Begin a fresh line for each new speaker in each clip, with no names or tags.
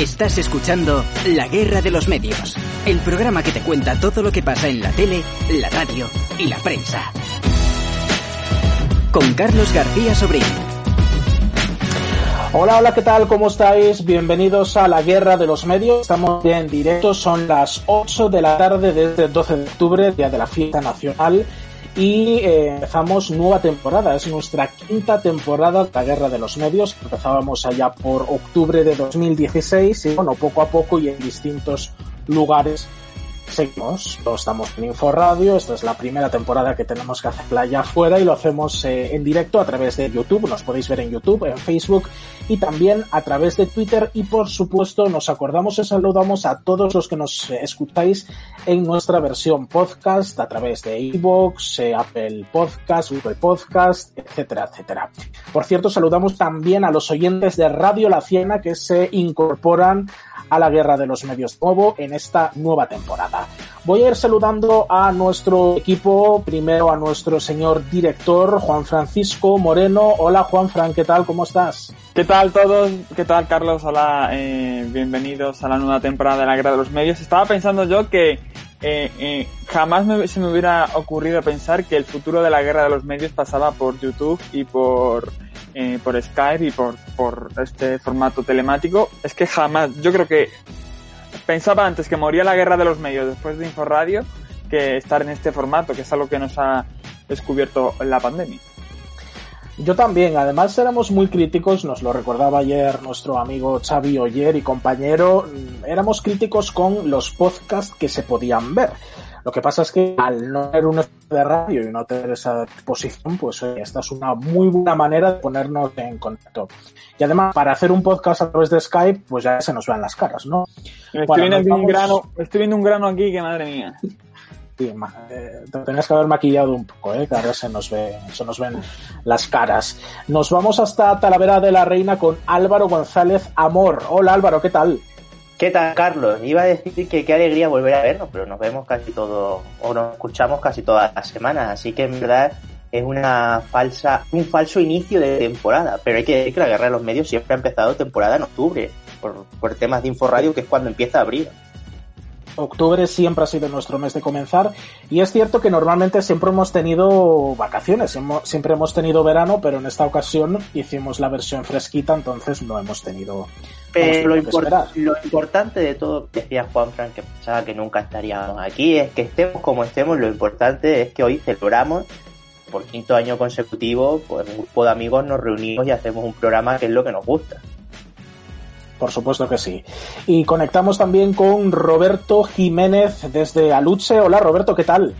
Estás escuchando La Guerra de los Medios, el programa que te cuenta todo lo que pasa en la tele, la radio y la prensa. Con Carlos García Sobrín.
Hola, hola, ¿qué tal? ¿Cómo estáis? Bienvenidos a la Guerra de los Medios. Estamos en directo, son las 8 de la tarde desde el 12 de octubre, día de la fiesta nacional y eh, empezamos nueva temporada. Es nuestra quinta temporada de la Guerra de los Medios. Empezábamos allá por octubre de 2016 y bueno, poco a poco y en distintos lugares seguimos. Estamos en Inforadio, esta es la primera temporada que tenemos que hacerla allá afuera y lo hacemos eh, en directo a través de YouTube. Nos podéis ver en YouTube, en Facebook y también a través de Twitter y por supuesto nos acordamos y saludamos a todos los que nos escucháis en nuestra versión podcast a través de iVoox, eh, Apple Podcast, Google Podcast, etcétera, etcétera. Por cierto, saludamos también a los oyentes de Radio La Ciena que se incorporan a la guerra de los medios nuevo en esta nueva temporada. Voy a ir saludando a nuestro equipo, primero a nuestro señor director Juan Francisco Moreno. Hola Juan Fran, ¿qué tal? ¿Cómo estás?
¿Qué tal todos? ¿Qué tal Carlos? Hola, eh, bienvenidos a la nueva temporada de la guerra de los medios. Estaba pensando yo que eh, eh, jamás se me hubiera ocurrido pensar que el futuro de la guerra de los medios pasaba por YouTube y por eh, por Skype y por, por este formato telemático, es que jamás, yo creo que pensaba antes que moría la guerra de los medios después de Inforadio que estar en este formato, que es algo que nos ha descubierto la pandemia.
Yo también, además éramos muy críticos, nos lo recordaba ayer nuestro amigo Xavi Oyer y compañero, éramos críticos con los podcasts que se podían ver. Lo que pasa es que al no tener un de radio y no tener esa exposición, pues esta es una muy buena manera de ponernos en contacto. Y además, para hacer un podcast a través de Skype, pues ya se nos vean las caras, ¿no?
Estoy, viendo, un grano, estoy viendo un grano aquí que madre mía.
Sí, eh, te tenías que haber maquillado un poco, ¿eh? que ahora se nos, ve, se nos ven las caras. Nos vamos hasta Talavera de la Reina con Álvaro González Amor. Hola Álvaro, ¿qué tal?
¿Qué tal, Carlos? Iba a decir que qué alegría volver a vernos, pero nos vemos casi todo, o nos escuchamos casi todas las semanas, así que en verdad es una falsa, un falso inicio de temporada. Pero hay que decir que la guerra de los medios siempre ha empezado temporada en octubre, por, por temas de Inforradio, que es cuando empieza a abrir
octubre siempre ha sido nuestro mes de comenzar y es cierto que normalmente siempre hemos tenido vacaciones, siempre hemos tenido verano, pero en esta ocasión hicimos la versión fresquita, entonces no hemos tenido...
Pero lo, importante de todo, decía Juan Frank, que pensaba que nunca estaríamos aquí, es que estemos como estemos, lo importante es que hoy celebramos por quinto año consecutivo, pues un grupo de amigos nos reunimos y hacemos un programa que es lo que nos gusta.
Por supuesto que sí. Y conectamos también con Roberto Jiménez desde Aluche. Hola Roberto, ¿qué tal?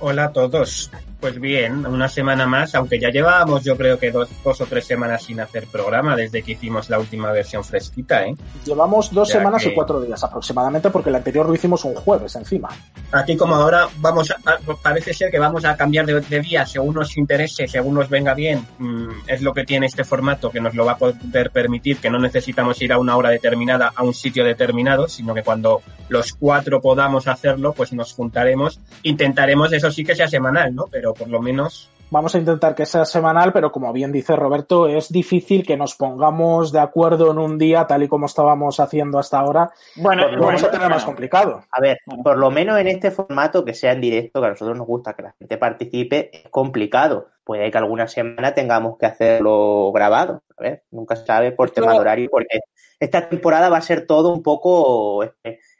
Hola a todos. Pues bien, una semana más, aunque ya llevábamos yo creo que dos, dos o tres semanas sin hacer programa desde que hicimos la última versión fresquita, ¿eh?
Llevamos dos semanas y cuatro días aproximadamente porque el anterior lo hicimos un jueves encima.
Aquí como ahora vamos a, parece ser que vamos a cambiar de, día según nos interese, según nos venga bien, mm, es lo que tiene este formato que nos lo va a poder permitir, que no necesitamos ir a una hora determinada a un sitio determinado, sino que cuando los cuatro podamos hacerlo, pues nos juntaremos, intentaremos eso sí que sea semanal, ¿no? Pero por lo menos
Vamos a intentar que sea semanal, pero como bien dice Roberto, es difícil que nos pongamos de acuerdo en un día, tal y como estábamos haciendo hasta ahora.
Bueno, vamos a tener más complicado. A ver, por lo menos en este formato que sea en directo, que a nosotros nos gusta que la gente participe, es complicado. Puede que alguna semana tengamos que hacerlo grabado. A ver, nunca se sabe por tema de horario, porque esta temporada va a ser todo un poco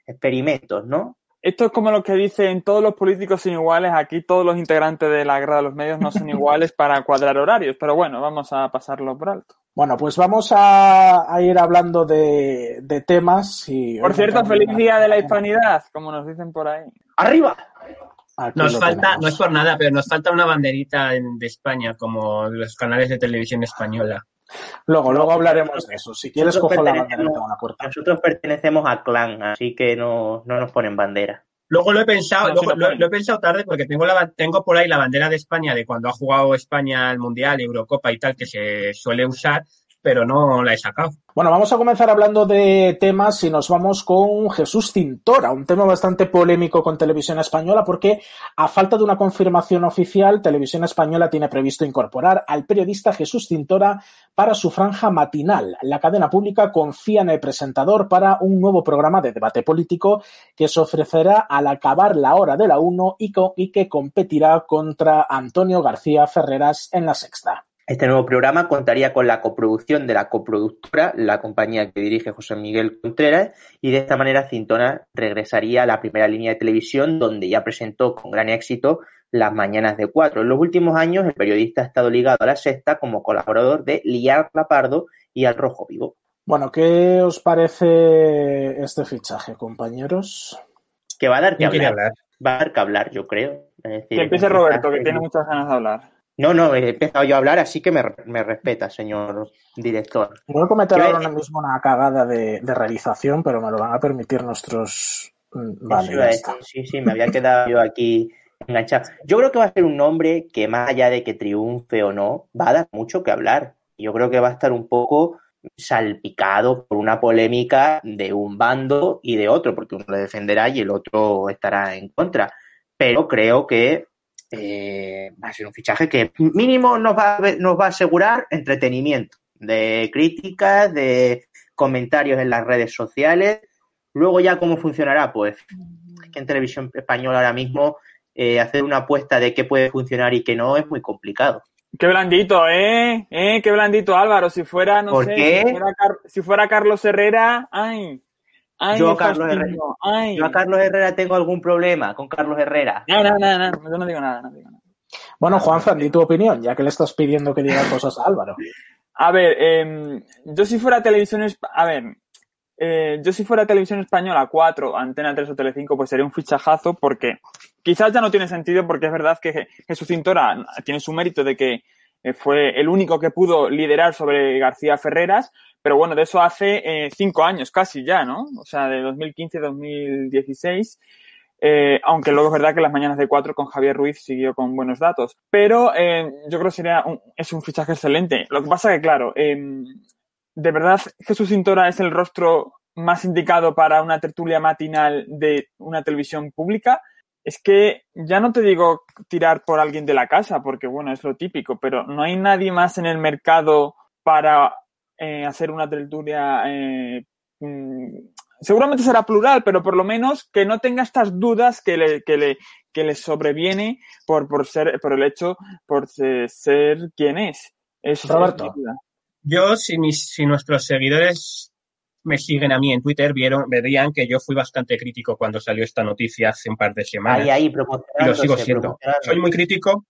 experimentos, ¿no?
Esto es como lo que dicen todos los políticos son iguales, aquí todos los integrantes de la guerra de los medios no son iguales para cuadrar horarios, pero bueno, vamos a pasarlo por alto.
Bueno, pues vamos a, ir hablando de, temas y...
Por cierto, feliz día de la hispanidad, como nos dicen por ahí.
¡Arriba!
nos falta, no es por nada, pero nos falta una banderita de España, como los canales de televisión española.
Luego, luego hablaremos de eso. Si quieres, cojo la bandera la puerta.
Nosotros pertenecemos a clan, así que no, no nos ponen bandera.
Luego lo he pensado, lo, he pensado tarde porque tengo la, tengo por ahí la bandera de España de cuando ha jugado España al Mundial, Eurocopa y tal, que se suele usar, pero no la he sacado.
Bueno, vamos a comenzar hablando de temas y nos vamos con Jesús Cintora, un tema bastante polémico con Televisión Española porque a falta de una confirmación oficial, Televisión Española tiene previsto incorporar al periodista Jesús Cintora para su franja matinal. La cadena pública confía en el presentador para un nuevo programa de debate político que se ofrecerá al acabar la hora de la 1 y que competirá contra Antonio García Ferreras en la sexta.
Este nuevo programa contaría con la coproducción de la coproductora, la compañía que dirige José Miguel Contreras, y de esta manera Cintona regresaría a la primera línea de televisión donde ya presentó con gran éxito las mañanas de cuatro. En los últimos años el periodista ha estado ligado a la sexta como colaborador de Liar Lapardo y Al Rojo Vivo.
Bueno, ¿qué os parece este fichaje, compañeros?
Que va a dar que hablar. Va a dar que hablar, yo creo.
que empiece Roberto, que tiene muchas ganas de hablar.
No, no, he empezado yo a hablar, así que me, respeta, señor director.
Voy a cometer ahora mismo una cagada de, realización, pero me lo van a permitir nuestros.
Mm, vale, sí, sí, me había quedado yo aquí enganchado. Yo creo que va a ser un nombre que, más allá de que triunfe o no, va a dar mucho que hablar. Yo creo que va a estar un poco salpicado por una polémica de un bando y de otro, porque uno le defenderá y el otro estará en contra. Pero creo que eh, va a ser un fichaje que mínimo nos va, a, nos va a asegurar entretenimiento de críticas, de comentarios en las redes sociales. Luego ya cómo funcionará, pues que en televisión española ahora mismo eh, hacer una apuesta de qué puede funcionar y qué no es muy complicado.
Qué blandito, ¿eh? ¿eh? Qué blandito, Álvaro. Si fuera, no sé, Si, fuera si fuera Carlos Herrera, ay,
yo, a Carlos Herrera, Carlos Herrera tengo algún problema con Carlos Herrera.
No, no, no, no, yo no digo nada, no digo nada.
Bueno, Juanza, di tu opinión, ya que le estás pidiendo que diga cosas a Álvaro.
A ver, eh, yo si fuera televisión, a ver, eh, yo si fuera televisión española 4, Antena 3 o Telecinco, pues sería un fichajazo porque quizás ya no tiene sentido porque es verdad que Jesús Cintora tiene su mérito de que eh, fue el único que pudo liderar sobre García Ferreras, pero bueno, de eso hace eh, cinco años casi ya, ¿no? O sea, de 2015 2016. Eh, aunque luego es verdad que las mañanas de cuatro con Javier Ruiz siguió con buenos datos. Pero eh, yo creo que sería un, es un fichaje excelente. Lo que pasa que, claro, de verdad Jesús Cintora es el rostro más indicado para una tertulia matinal de una televisión pública. Es que ya no te digo tirar por alguien de la casa, porque bueno, es lo típico, pero no hay nadie más en el mercado para eh, hacer una tertulia. Eh, mm, seguramente será plural, pero por lo menos que no tenga estas dudas que le, que le, que le sobreviene por, por ser, por el hecho, por ser, quien es. es
Roberto.
Yo, si, mis, si nuestros seguidores me siguen a mí en Twitter, vieron, verían que yo fui bastante crítico cuando salió esta noticia hace un par de semanas.
Ahí, ahí,
y lo sigo siendo. Soy muy crítico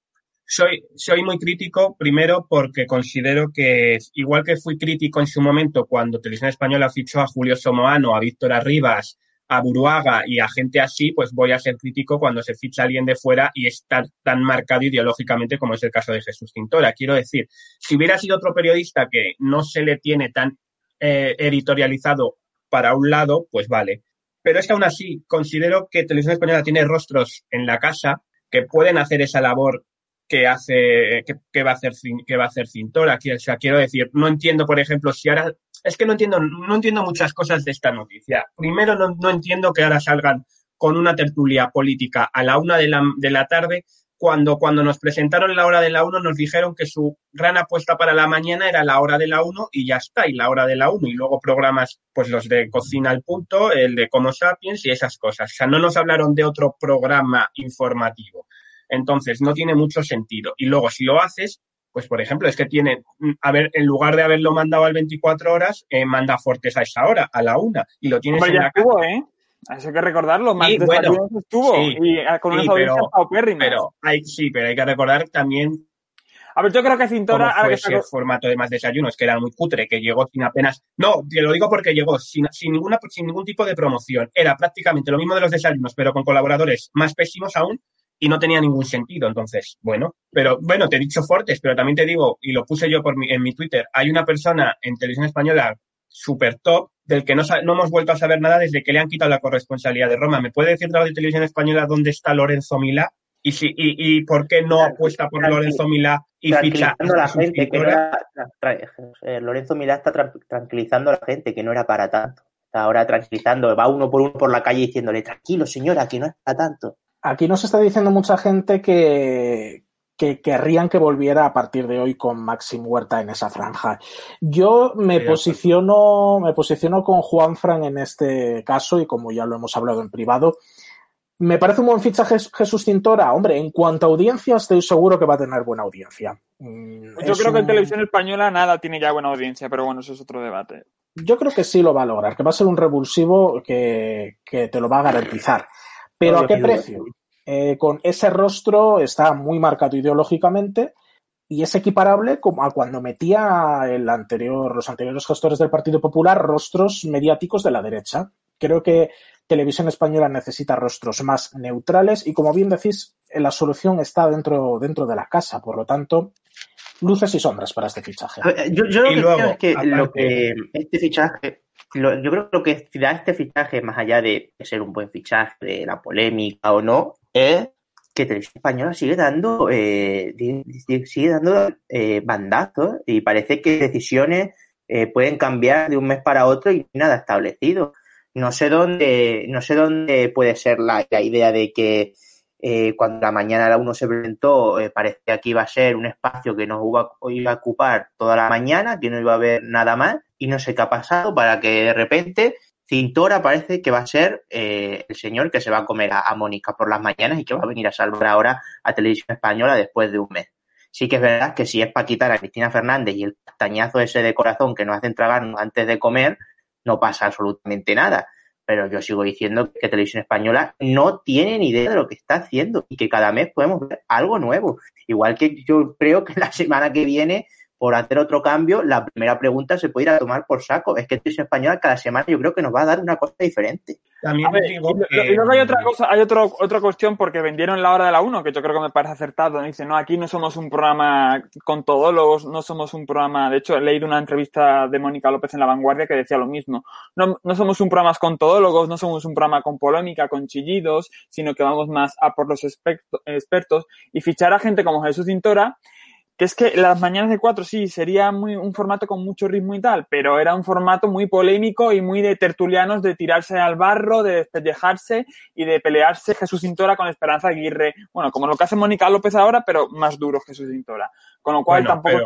soy, soy muy crítico, primero porque considero que, igual que fui crítico en su momento cuando Televisión Española fichó a Julio Somoano, a Víctor Arribas, a Buruaga y a gente así, pues voy a ser crítico cuando se ficha alguien de fuera y está tan marcado ideológicamente como es el caso de Jesús Tintora. Quiero decir, si hubiera sido otro periodista que no se le tiene tan eh, editorializado para un lado, pues vale. Pero es que aún así considero que Televisión Española tiene rostros en la casa que pueden hacer esa labor que hace, que, va a hacer, que va a hacer Cintora. O sea, quiero decir, no entiendo, por ejemplo, si ahora, es que no entiendo, no entiendo muchas cosas de esta noticia. Primero, no, no entiendo que ahora salgan con una tertulia política a la una de la, de la tarde, cuando, cuando nos presentaron la hora de la uno nos dijeron que su gran apuesta para la mañana era la hora de la uno y ya está, y la hora de la uno y luego programas, pues los de Cocina al Punto, el de Como Sapiens y esas cosas. O sea, no nos hablaron de otro programa informativo. Entonces, no tiene mucho sentido. Y luego, si lo haces, pues por ejemplo, es que tiene, mm, a ver, en lugar de haberlo mandado al 24 horas, eh, manda Fortes a esa hora, a la una, y lo tienes en
ya estuvo, ¿eh? Hay que recordarlo, más sí, bueno, estuvo, sí, y eh, con sí, pero,
pero hay, sí, pero hay que recordar también
a ver, yo creo que Cintora...
Fue ese formato de más desayunos, que era muy cutre, que llegó sin apenas... No, te lo digo porque llegó sin, sin, ninguna, sin ningún tipo de promoción. Era prácticamente lo mismo de los desayunos, pero con colaboradores más pésimos aún, y no tenía ningún sentido. Entonces, bueno, pero bueno, te he dicho Fortes, pero también te digo, y lo puse yo por en mi Twitter, hay una persona en televisión española super top del que no, no hemos vuelto a saber nada desde que le han quitado la corresponsalía de Roma. ¿Me puede decir de televisión española dónde está Lorenzo Milá? ¿Y, si, y, por qué no apuesta por Lorenzo Milá y ficha
a la gente que no era, eh, Lorenzo Milá está tranquilizando a la gente que no era para tanto. Está ahora tranquilizando, va uno por uno por la calle diciéndole, tranquilo señora, que no es para tanto.
Aquí nos está diciendo mucha gente que, que querrían que volviera a partir de hoy con Maxim Huerta en esa franja. Yo me posiciono, me posiciono con Juan Fran en este caso y como ya lo hemos hablado en privado, me parece un buen fichaje Jesús Cintora. Hombre, en cuanto a audiencia, estoy seguro que va a tener buena audiencia.
Mm, yo creo que en televisión española nada tiene ya buena audiencia, pero bueno, eso es otro debate.
Yo creo que sí lo va a lograr, que va a ser un revulsivo que, te lo va a garantizar. Pero ¿a qué precio? Eh, con ese rostro está muy marcado ideológicamente y es equiparable como a cuando metía el anterior, los anteriores gestores del Partido Popular rostros mediáticos de la derecha. Creo que Televisión Española necesita rostros más neutrales y, como bien decís, la solución está dentro, dentro de la casa. Por lo tanto, luces y sombras para este fichaje.
Yo, yo lo que lo que este fichaje, yo creo que lo que da este fichaje, más allá de ser un buen fichaje, de la polémica o no, es que Televisión Española sigue dando, eh, sigue dando eh, bandazos y parece que decisiones eh, pueden cambiar de un mes para otro y nada establecido. No sé dónde, no sé dónde puede ser la, idea de que eh, cuando la mañana la uno se presentó, eh, parecía que iba a ser un espacio que nos iba, iba, a ocupar toda la mañana, que no iba a haber nada más, y no sé qué ha pasado para que de repente Cintora parece que va a ser eh, el señor que se va a comer a, Mónica por las mañanas y que va a venir a salvar ahora a Televisión Española después de un mes. Sí que es verdad que si es para quitar a Cristina Fernández y el castañazo ese de corazón que nos hacen tragarnos antes de comer, no pasa absolutamente nada. Pero yo sigo diciendo que Televisión Española no tiene ni idea de lo que está haciendo y que cada mes podemos ver algo nuevo. Igual que yo creo que la semana que viene por hacer otro cambio, la primera pregunta se puede ir a tomar por saco. Es que Televisión Española cada semana yo creo que nos va a dar una cosa diferente.
También y, luego hay otra cosa, hay otro, otra cuestión porque vendieron la hora de la 1, que yo creo que me parece acertado. Dice, no, aquí no somos un programa con todólogos, no somos un programa, de hecho he leído una entrevista de Mónica López en La Vanguardia que decía lo mismo. No, no somos un programa con todólogos, no somos un programa con polémica, con chillidos, sino que vamos más a por los expertos y fichar a gente como Jesús Cintora que es que las mañanas de cuatro sí, sería muy, un formato con mucho ritmo y tal, pero era un formato muy polémico y muy de tertulianos de tirarse al barro, de despellejarse y de pelearse Jesús Cintora con Esperanza Aguirre. Bueno, como lo que hace Mónica López ahora, pero más duro Jesús Cintora. Con lo cual tampoco es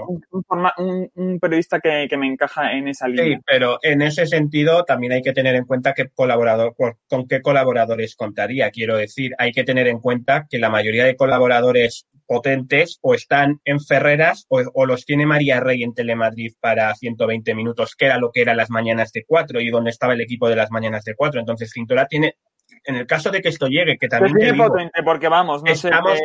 un, periodista que, me encaja en esa línea.
Sí, pero en ese sentido también hay que tener en cuenta qué colaborador, con qué colaboradores contaría. Quiero decir, hay que tener en cuenta que la mayoría de colaboradores potentes o están en Ferreras o, los tiene María Rey en Telemadrid para 120 minutos, que era lo que eran las mañanas de cuatro y donde estaba el equipo de las mañanas de cuatro. Entonces, Cintora tiene, en el caso de que esto llegue, que también.
potente, porque vamos, no
estamos,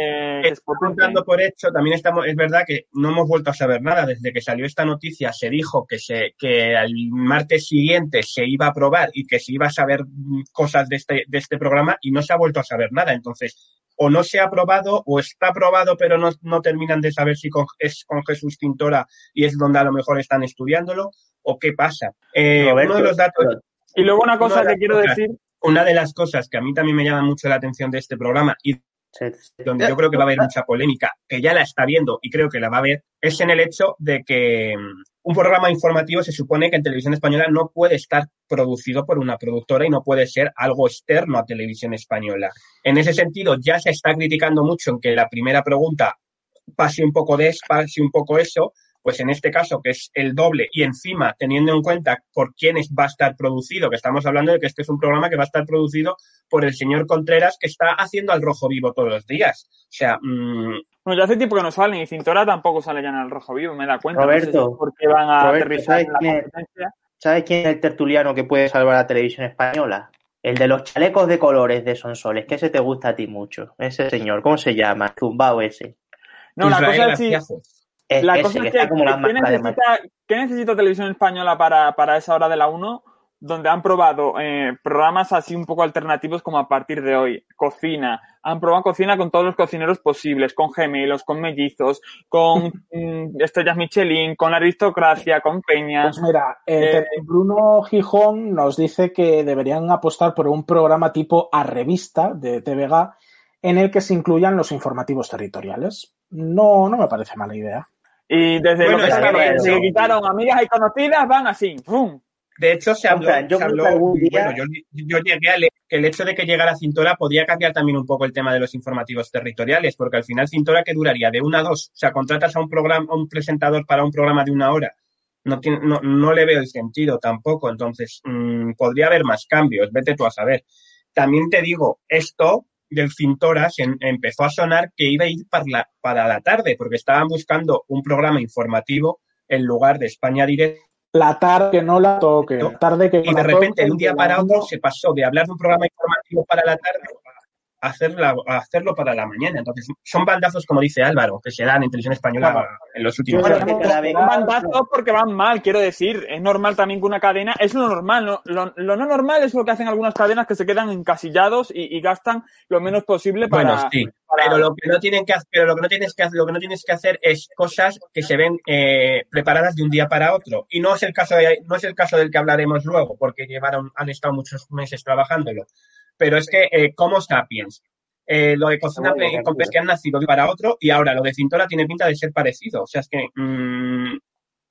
contando por hecho, también estamos, es verdad que no hemos vuelto a saber nada. Desde que salió esta noticia se dijo que se, que al martes siguiente se iba a probar y que se iba a saber cosas de este, de este programa y no se ha vuelto a saber nada. Entonces, o no se ha aprobado o está aprobado pero no, no terminan de saber si es con Jesús Tintora y es donde a lo mejor están estudiándolo o qué pasa. Eh, uno de los datos...
Y luego una cosa que quiero decir...
Una de las cosas que a mí también me llama mucho la atención de este programa y donde yo creo que va a haber mucha polémica, que ya la está viendo y creo que la va a ver, es en el hecho de que un programa informativo se supone que en televisión española no puede estar producido por una productora y no puede ser algo externo a televisión española. En ese sentido, ya se está criticando mucho en que la primera pregunta pase un poco de pase un poco eso, pues en este caso, que es el doble, y encima teniendo en cuenta por quiénes va a estar producido, que estamos hablando de que este es un programa que va a estar producido por el señor Contreras, que está haciendo al rojo vivo todos los días. O sea.
Mmm... Bueno, ya hace tiempo que no salen y Cintora tampoco sale ya en el rojo vivo, me da cuenta.
Roberto,
porque van a aterrizar en la quién,
¿Sabes quién es el tertuliano que puede salvar a la televisión española? El de los chalecos de colores de Sonsoles, que ese te gusta a ti mucho. Ese señor, ¿cómo se llama? Zumbao ese.
No, la cosa es la cosa es que, ¿qué, necesita, Televisión Española para, para esa hora de la 1? Donde han probado eh, programas así un poco alternativos como a partir de hoy. Cocina. Han probado cocina con todos los cocineros posibles, con gemelos, con mellizos, con mm, estrellas Michelin, con aristocracia, con Peña.
Pues mira, eh, eh, Bruno Gijón nos dice que deberían apostar por un programa tipo a revista de TVG en el que se incluyan los informativos territoriales. No, no me parece mala idea.
Y desde lo que se, quitaron amigas y conocidas, van así. ¡pum!
De hecho, se habló, yo, bueno, yo, llegué a leer que el hecho de que llegara Cintora podía cambiar también un poco el tema de los informativos territoriales, porque al final Cintora que duraría de una a dos, o sea, contratas a un programa, a un presentador para un programa de una hora, no, tiene, no, no le veo el sentido tampoco, entonces mm, podría haber más cambios, vete tú a saber. También te digo, esto del Cintora se empezó a sonar que iba a ir para la, para la tarde, porque estaban buscando un programa informativo en lugar de España Directo
la tarde no la toque, la tarde que
Y de repente, de un día para otro, se pasó de hablar de un programa informativo para la tarde a, hacerlo para la mañana. Entonces, son bandazos, como dice Álvaro, que se dan en televisión española en los últimos años.
Son bandazos porque van mal, quiero decir. Es normal también que una cadena, es lo normal. Lo, no normal es lo que hacen algunas cadenas que se quedan encasillados y, gastan lo menos posible para.
Bueno, sí. Pero lo que no tienen que hacer, pero lo que no tienes que hacer, lo que no tienes que hacer es cosas que se ven eh, preparadas de un día para otro. Y no es el caso de, no es el caso del que hablaremos luego, porque llevaron, han estado muchos meses trabajándolo. Pero es que eh, como Sapiens, eh, lo de cocina con que han nacido de para otro y ahora lo de Cintora tiene pinta de ser parecido. O sea, es que mmm,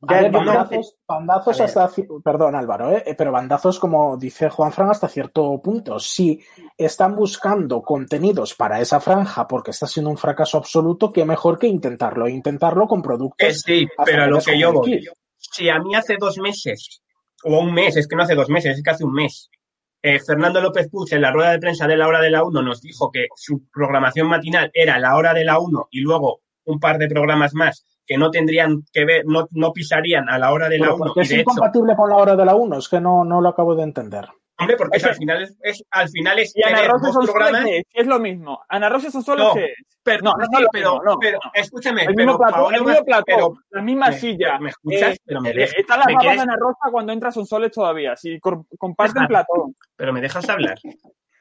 bandazos, bandazos hasta, perdón Álvaro, ¿eh? pero bandazos como dice Juan Fran hasta cierto punto. Si están buscando contenidos para esa franja porque está siendo un fracaso absoluto, qué mejor que intentarlo, intentarlo con productos.
Eh, sí, pero lo que yo voy, si a mí hace dos meses, o un mes, es que no hace dos meses, es que hace un mes, eh, Fernando López Puig en la rueda de prensa de la hora de la 1 nos dijo que su programación matinal era la hora de la 1 y luego un par de programas más que no tendrían que ver, no, no pisarían a la hora de la 1.
es incompatible con la hora de la 1, es que no, no lo acabo de entender.
Hombre, porque al final es, es, al final es
y Ana Rosa son programas... es, es lo mismo. Ana Rosa son solo
no, que pero, no, no, no, pero, no, pero escúchame,
el mismo plato, el mismo plato, pero, la misma me, silla.
¿Me escuchas? Eh, pero me dejas,
está la baba de Ana Rosa cuando entra son soles todavía, si comparten plato.
Pero me dejas hablar.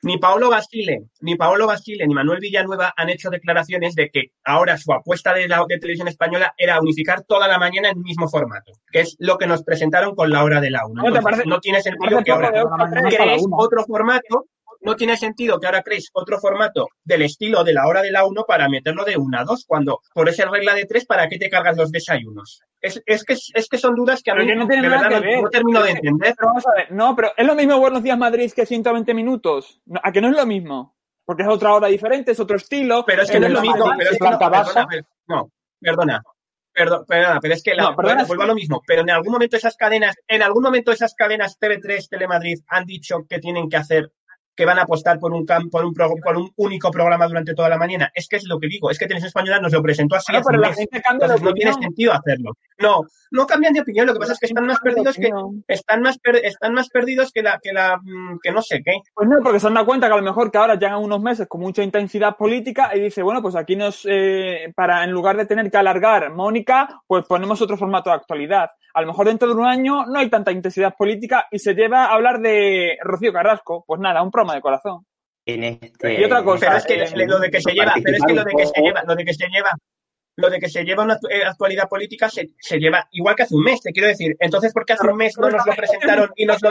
Ni Paolo Basile, ni Paolo Basile, ni Manuel Villanueva han hecho declaraciones de que ahora su apuesta de, la, de televisión española era unificar toda la mañana en el mismo formato, que es lo que nos presentaron con la hora de la una. Entonces, no, tiene sentido que ahora crees otro formato no tiene sentido que ahora creéis otro formato del estilo de la hora de la 1 para meterlo de 1 a 2, cuando por esa regla de 3, ¿para qué te cargas los desayunos? Es, es, que, es que son dudas que a mí no de verdad no, termino de entender.
Pero vamos a ver, no, pero es lo mismo Buenos Días Madrid que 120 minutos. ¿A que no es lo mismo? Porque es otra hora diferente, es otro estilo.
Pero es que no es lo mismo. Pero es que no, perdona, no, perdona. Perdón, perdona, pero es que la, no, perdona, vuelvo a lo mismo. Pero en algún momento esas cadenas, en algún momento esas cadenas TV3, Telemadrid han dicho que tienen que hacer que van a apostar por un, por un, por un único programa durante toda la mañana. Es que es lo que digo, es que Televisión Española nos lo presentó así.
pero la gente cambia
de no tiene sentido hacerlo. No, no cambian de opinión, lo que pasa es que están más perdidos que están más están más perdidos que la que la mm, que no sé qué.
Pues no, porque se han dado cuenta que a lo mejor que ahora llegan unos meses con mucha intensidad política y dice, bueno, pues aquí nos eh, para en lugar de tener que alargar Mónica, pues ponemos otro formato de actualidad a lo mejor dentro de un año no hay tanta intensidad política y se lleva a hablar de Rocío Carrasco. Pues nada, un promo de corazón.
Este
y otra cosa, pero es que lo de que se lleva, pero es que lo de que se lleva, lo de que se lleva, lo de que se lleva una eh, actualidad política se, se lleva igual que hace un mes, te quiero decir. Entonces, ¿por qué hace un mes no nos lo presentaron y nos lo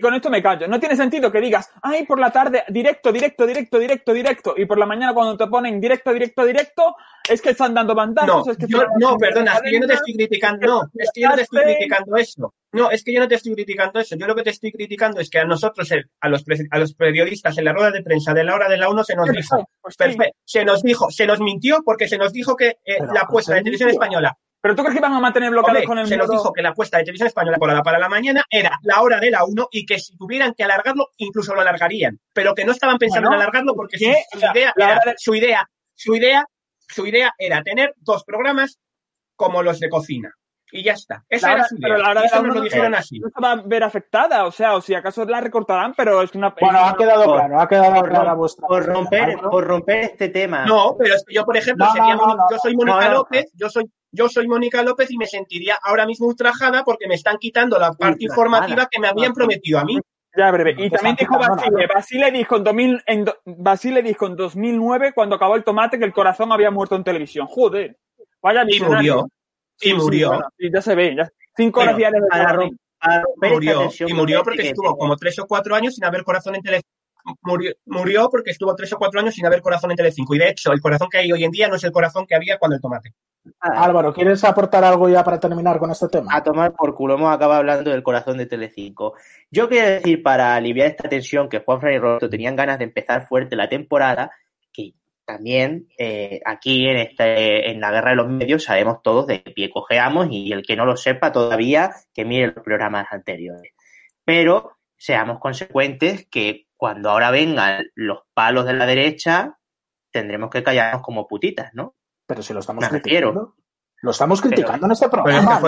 con esto me callo. No tiene sentido que digas, ay, por la tarde, directo, directo, directo, directo, directo, y por la mañana cuando te ponen directo, directo, directo, es que están dando bandazos.
No,
es que
yo, no perdona, es que yo no te estoy criticando, no, es que yo no te estoy criticando eso. No, es que yo no te estoy criticando eso. Yo lo que te estoy criticando es que a nosotros, a los, a los periodistas en la rueda de prensa de la hora de la 1 se nos dijo, pues se nos dijo, se nos mintió porque se nos dijo que eh, la apuesta de televisión española
¿Pero tú crees que van a mantener bloqueados con el
Se nos dijo que la apuesta de televisión española la para la mañana era la hora de la 1 y que si tuvieran que alargarlo, incluso lo alargarían. Pero que no estaban pensando en alargarlo porque su, idea era, su idea, su idea, su idea era tener dos programas como los de cocina. Y ya está. Esa era su idea. Pero la hora de la nos lo dijeron así.
No se va a ver afectada, o sea, o si acaso la recortarán, pero es una.
Bueno, ha quedado claro, ha quedado clara vuestra.
Por romper, por romper este tema.
No, pero es que yo, por ejemplo, sería yo soy Mónica López, yo soy yo soy Mónica López y me sentiría ahora mismo ultrajada porque me están quitando la parte informativa que me habían prometido a mí.
Ya, breve. Y también dijo Basile, Basile dijo en, 2000, en Basile dijo en 2009, cuando acabó el tomate, que el corazón había muerto en televisión. Joder. Vaya
y murió. Y murió.
Sí, ya se ve. Ya. Cinco horas diarias
de murió. Y murió porque estuvo como tres o cuatro años sin haber corazón en televisión murió, murió porque estuvo tres o cuatro años sin haber corazón en Telecinco. Y de hecho, el corazón que hay hoy en día no es el corazón que había cuando el tomate.
Ah. Álvaro, ¿quieres aportar algo ya para terminar con este tema?
A tomar por culo, hemos acabado hablando del corazón de Telecinco. Yo quiero decir, para aliviar esta tensión, que Juan Fran y Roberto tenían ganas de empezar fuerte la temporada, que también eh, aquí en, este, en la guerra de los medios sabemos todos de qué pie cojeamos y el que no lo sepa todavía, que mire los programas anteriores. Pero seamos consecuentes que cuando ahora vengan los palos de la derecha, tendremos que callarnos como putitas, ¿no?
Pero si lo estamos criticando. Lo estamos criticando en este programa.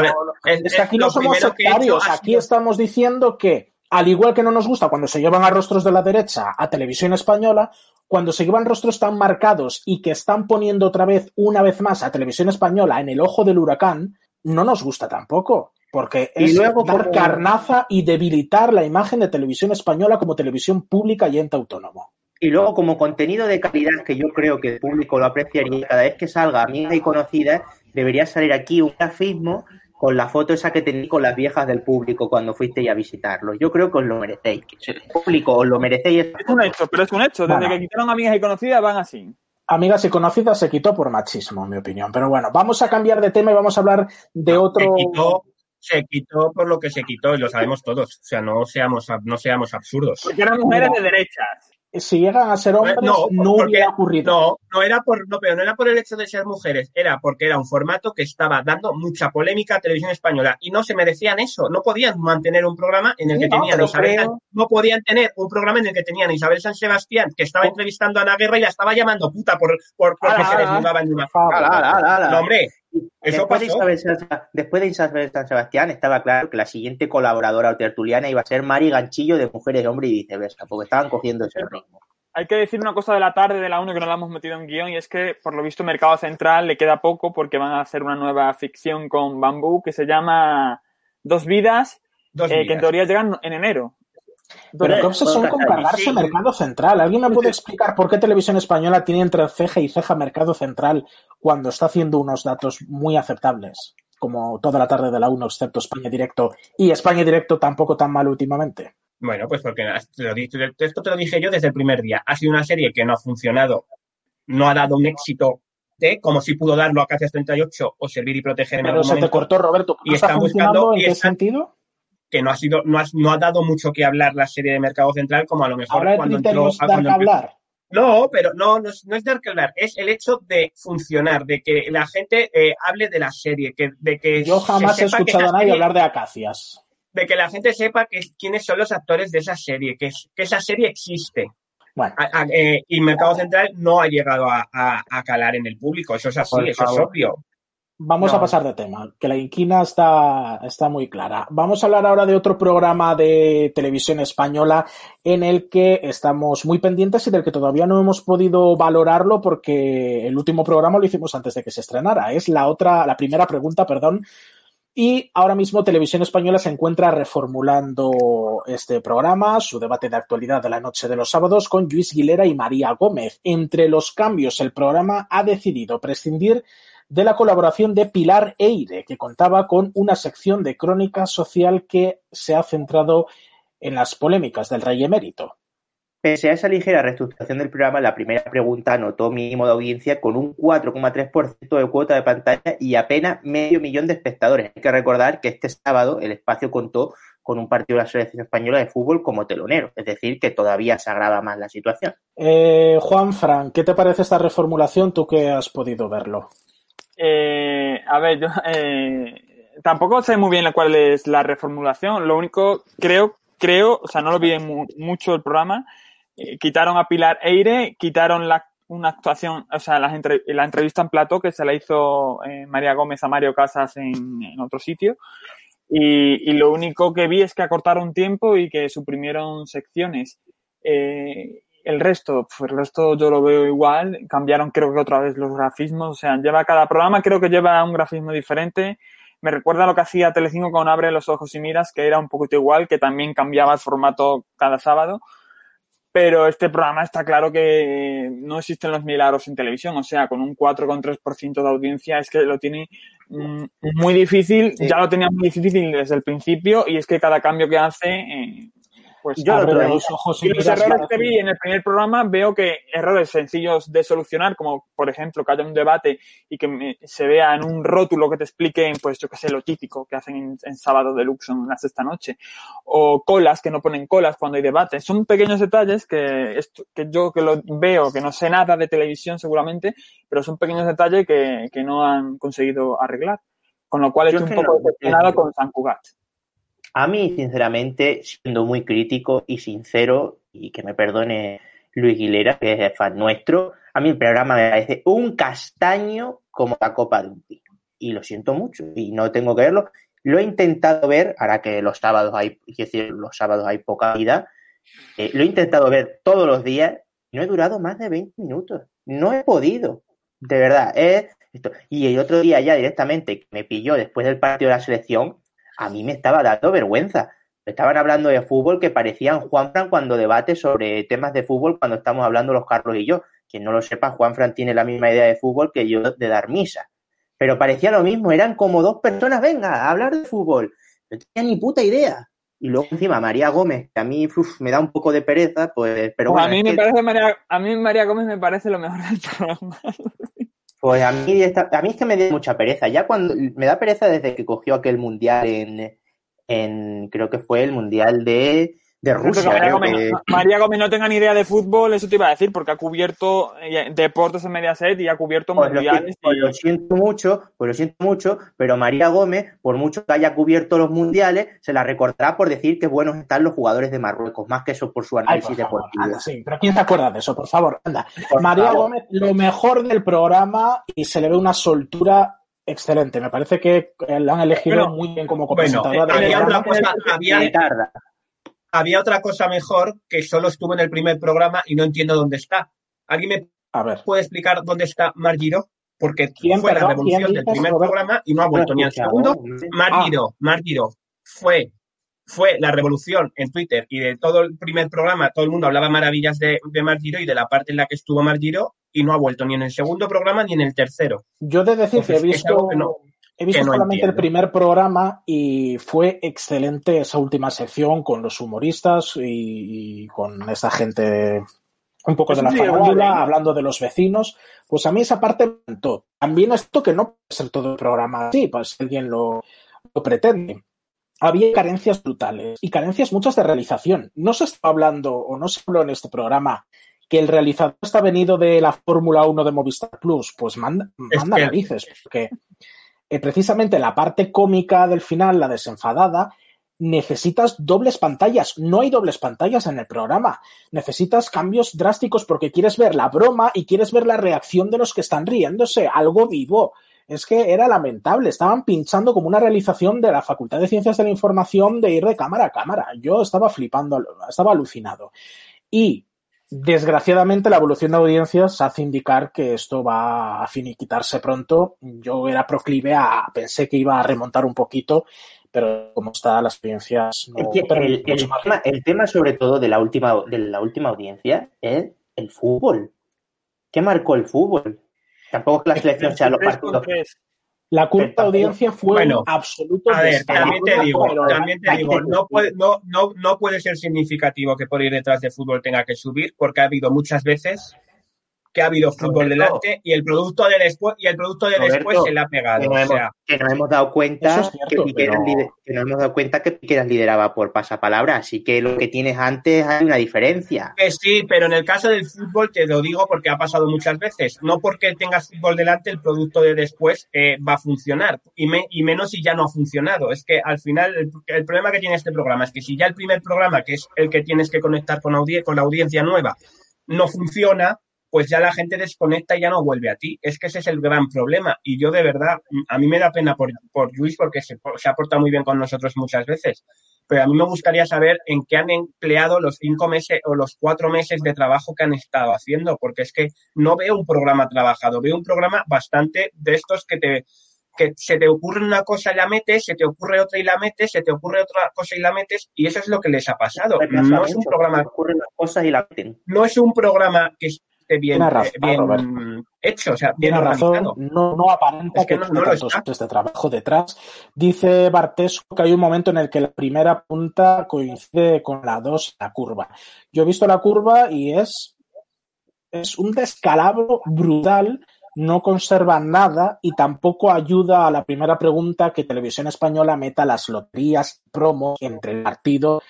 Es que, aquí no somos sectarios. Aquí estamos diciendo que, al igual que no nos gusta cuando se llevan a rostros de la derecha a televisión española, cuando se llevan rostros tan marcados y que están poniendo otra vez, una vez más, a televisión española en el ojo del huracán, no nos gusta tampoco. Porque es luego dar carnaza y debilitar la imagen de televisión española como televisión pública y ente autónomo.
Y luego, como contenido de calidad que yo creo que el público lo apreciaría, cada vez que salga amiga y conocida, debería salir aquí un grafismo con la foto esa que tenéis con las viejas del público cuando fuisteis a visitarlo. Yo creo que os lo merecéis. El público os lo merecéis.
Es un hecho, pero es un hecho. Desde que quitaron amigas y conocidas van así.
Amigas y conocidas se quitó por machismo, en mi opinión. Pero bueno, vamos a cambiar de tema y vamos a hablar de otro.
Se quitó, se quitó por lo que se quitó y lo sabemos todos. O sea, no seamos, no seamos absurdos.
Porque eran mujeres de derechas
si llegan a ser hombres, no, no hubiera ocurrido.
No, no era por, no, pero no era por el hecho de ser mujeres, era porque era un formato que estaba dando mucha polémica a televisión española y no se merecían eso, no podían mantener un programa en el que tenían Isabel no podían tener un programa en el que tenían Isabel San Sebastián que estaba entrevistando a Ana Guerra y la estaba llamando puta por, por porque se desnudaba en una. No, hombre, eso
después, de Isabel San, después de Isabel San Sebastián estaba claro que la siguiente colaboradora o tertuliana iba a ser Mari Ganchillo de Mujeres, Hombre y Viceversa, porque estaban cogiendo ese ritmo.
Hay que decir una cosa de la tarde de la 1 que no la hemos metido en guion y es que por lo visto Mercado Central le queda poco porque van a hacer una nueva ficción con Bambú que se llama Dos Vidas, eh, que en teoría llegan en enero.
Pero qué obsesión con cargarse Mercado Central. ¿Alguien me puede explicar por qué Televisión Española tiene entre ceja y ceja Mercado Central cuando está haciendo unos datos muy aceptables? Como toda la tarde de la 1, excepto España Directo. Y España Directo tampoco tan mal últimamente.
Bueno, pues porque esto te lo dije yo desde el primer día. Ha sido una serie que no ha funcionado, no ha dado un éxito de como si pudo darlo a Cacias 38 o Servir y Proteger
en Pero se te cortó, Roberto.
Y está buscando. ¿En qué sentido? Que no ha sido, no ha, no ha dado mucho que hablar la serie de Mercado Central, como a lo mejor cuando entró. Cuando
hablar.
No, pero no, no es, dar que hablar, es el hecho de funcionar, de que la gente eh, hable de la serie, que, de que
yo jamás he escuchado a nadie hablar de Acacias.
De que la gente sepa que, quiénes son los actores de esa serie, que, que esa serie existe. Bueno. Eh, y Mercado Central no ha llegado a, calar en el público, eso es así, eso es obvio.
Vamos a pasar de tema, que la inquina está, está muy clara. Vamos a hablar ahora de otro programa de televisión española en el que estamos muy pendientes y del que todavía no hemos podido valorarlo porque el último programa lo hicimos antes de que se estrenara. Es la otra, la primera pregunta, perdón. Y ahora mismo Televisión Española se encuentra reformulando este programa, su debate de actualidad de la noche de los sábados con Luis Guilera y María Gómez. Entre los cambios, el programa ha decidido prescindir de la colaboración de Pilar Eire, que contaba con una sección de crónica social que se ha centrado en las polémicas del rey emérito.
Pese a esa ligera reestructuración del programa, la primera pregunta anotó mínimo de audiencia con un 4,3% de cuota de pantalla y apenas medio millón de espectadores. Hay que recordar que este sábado el espacio contó con un partido de la selección española de fútbol como telonero, es decir, que todavía se agrava más la situación.
Eh, Juan Fran, ¿qué te parece esta reformulación tú que has podido verlo?
Eh, a ver, yo eh, tampoco sé muy bien cuál es la reformulación. Lo único, creo, creo, o sea, no lo vi mucho el programa. Eh, quitaron a Pilar Eire, quitaron la, una actuación, o sea, la, entrevista en plató que se la hizo eh, María Gómez a Mario Casas en, en otro sitio. Y, y, lo único que vi es que acortaron tiempo y que suprimieron secciones. Eh, el resto, pues el resto yo lo veo igual. Cambiaron creo que otra vez los grafismos. O sea, lleva cada programa, creo que lleva un grafismo diferente. Me recuerda lo que hacía Telecinco con Abre los ojos y miras, que era un poquito igual, que también cambiaba el formato cada sábado. Pero este programa está claro que no existen los milagros en televisión. O sea, con un 4,3% de audiencia es que lo tiene mm, muy difícil. Ya lo tenía muy difícil desde el principio y es que cada cambio que hace eh, pues yo los ojos y, los errores que vi en el primer programa veo que errores sencillos de solucionar, como por ejemplo que haya un debate y que se vea en un rótulo que te expliquen, pues yo qué sé, lo típico que hacen en, sábado de Luxon la sexta noche, o colas que no ponen colas cuando hay debate. Son pequeños detalles que, que yo que lo veo, que no sé nada de televisión seguramente, pero son pequeños detalles que, que no han conseguido arreglar. Con lo cual estoy un poco decepcionado con San Cugat.
A mí, sinceramente, siendo muy crítico y sincero, y que me perdone Luis Guilera, que es fan nuestro, a mí el programa me parece un castaño como la copa de un pino. Y lo siento mucho, y no tengo que verlo. Lo he intentado ver, ahora que los sábados hay, decir, los sábados hay poca vida, eh, lo he intentado ver todos los días y no he durado más de 20 minutos. No he podido. De verdad. Y el otro día ya directamente me pilló después del partido de la selección, a mí me estaba dando vergüenza. Estaban hablando de fútbol que parecían Juanfran cuando debate sobre temas de fútbol cuando estamos hablando los Carlos y yo. Quien no lo sepa, Juanfran tiene la misma idea de fútbol que yo de dar misa. Pero parecía lo mismo, eran como dos personas, venga, a hablar de fútbol. No tenía ni puta idea. Y luego encima María Gómez, que a mí me da un poco de pereza, pues, pero
bueno, a mí me parece María, a mí María Gómez me parece lo mejor del programa.
Pues a mí, a mí es que me da mucha pereza. Ya cuando me da pereza desde que cogió aquel mundial en, en creo que fue el mundial de de Rusia.
María, Gómez, no tenga ni idea de fútbol, eso te iba a decir, porque ha cubierto eh, deportes en Mediaset y ha cubierto
pues
mundiales.
Lo, pues lo siento mucho, pues lo siento mucho, pero María Gómez, por mucho que haya cubierto los mundiales, se la recordará por decir que buenos están los jugadores de Marruecos, más que eso por su análisis deportivo.
sí, pero ¿quién se acuerda de eso? Por favor, anda. María Gómez, lo mejor del programa y se le ve una soltura excelente. Me parece que la han elegido muy bien como copresentadora.
Bueno, había había, había otra cosa mejor que solo estuvo en el primer programa y no entiendo dónde está. ¿Alguien me puede explicar dónde está Margiro? Porque fue la revolución del primer programa y no ha vuelto ni al segundo. Margiro, Margiro fue, fue la revolución en Twitter y de todo el primer programa todo el mundo hablaba maravillas de, de Margiro y de la parte en la que estuvo Margiro y no ha vuelto ni en el segundo programa ni en el tercero.
Yo de decir que he visto... He visto solamente el primer programa y fue excelente esa última sección con los humoristas y, con esa gente un poco de la farándula, ¿eh? hablando de los vecinos. Pues a mí esa parte me encantó. También esto que no puede ser todo el programa así, pues alguien lo, lo pretende. Había carencias brutales y carencias muchas de realización. No se está hablando o no se habló en este programa que el realizador está venido de la Fórmula 1 de Movistar Plus. Pues manda, manda narices, porque precisamente la parte cómica del final, la desenfadada, necesitas dobles pantallas. No hay dobles pantallas en el programa. Necesitas cambios drásticos porque quieres ver la broma y quieres ver la reacción de los que están riéndose, algo vivo. Es que era lamentable, estaban pinchando como una realización de la Facultad de Ciencias de la Información de ir de cámara a cámara. Yo estaba flipando, estaba alucinado. Y Desgraciadamente, la evolución de audiencias hace indicar que esto va a finiquitarse pronto. Yo era proclive a, pensé que iba a remontar un poquito, pero como está, las audiencias
no. el, tema, sobre todo, de la última, de la última audiencia es el fútbol. ¿Qué marcó el fútbol? Tampoco es que la selección sea los partidos.
La curva de audiencia fue un absoluto.
A ver, también te digo, también te digo, no puede, no, no, no puede ser significativo que por ir detrás de fútbol tenga que subir, porque ha habido muchas veces que ha habido fútbol delante y el producto de después y el producto de después se le ha pegado.
Que, nos hemos dado cuenta que, Piqueras hemos dado cuenta que Piqueras lideraba por pasapalabra, así que lo que tienes antes hay una diferencia.
Que sí, pero en el caso del fútbol te lo digo porque ha pasado muchas veces. No porque tengas fútbol delante el producto de después eh, va a funcionar y, y menos si ya no ha funcionado. Es que al final el, problema que tiene este programa es que si ya el primer programa, que es el que tienes que conectar con, con la audiencia nueva, no funciona, pues ya la gente desconecta y ya no vuelve a ti. Es que ese es el gran problema. Y yo de verdad, a mí me da pena por, por Luis porque se, se ha portado muy bien con nosotros muchas veces. Pero a mí me gustaría saber en qué han empleado los cinco meses o los cuatro meses de trabajo que han estado haciendo, porque es que no veo un programa trabajado, veo un programa bastante de estos que te, que se te ocurre una cosa y la metes, se te ocurre otra y la metes, se te ocurre otra cosa y la metes, y eso es lo que les ha pasado. No es un programa.
Ocurren las cosas y la
No es un programa que esté bien, eh, bien hecho. O sea,
bien razón, no, no aparenta que, no, no este trabajo detrás. Dice Bartesco que hay un momento en el que la primera punta coincide con la dos, la curva. Yo he visto la curva y es, es un descalabro brutal no conserva nada y tampoco ayuda a la primera pregunta que Televisión Española meta las loterías promo entre el partido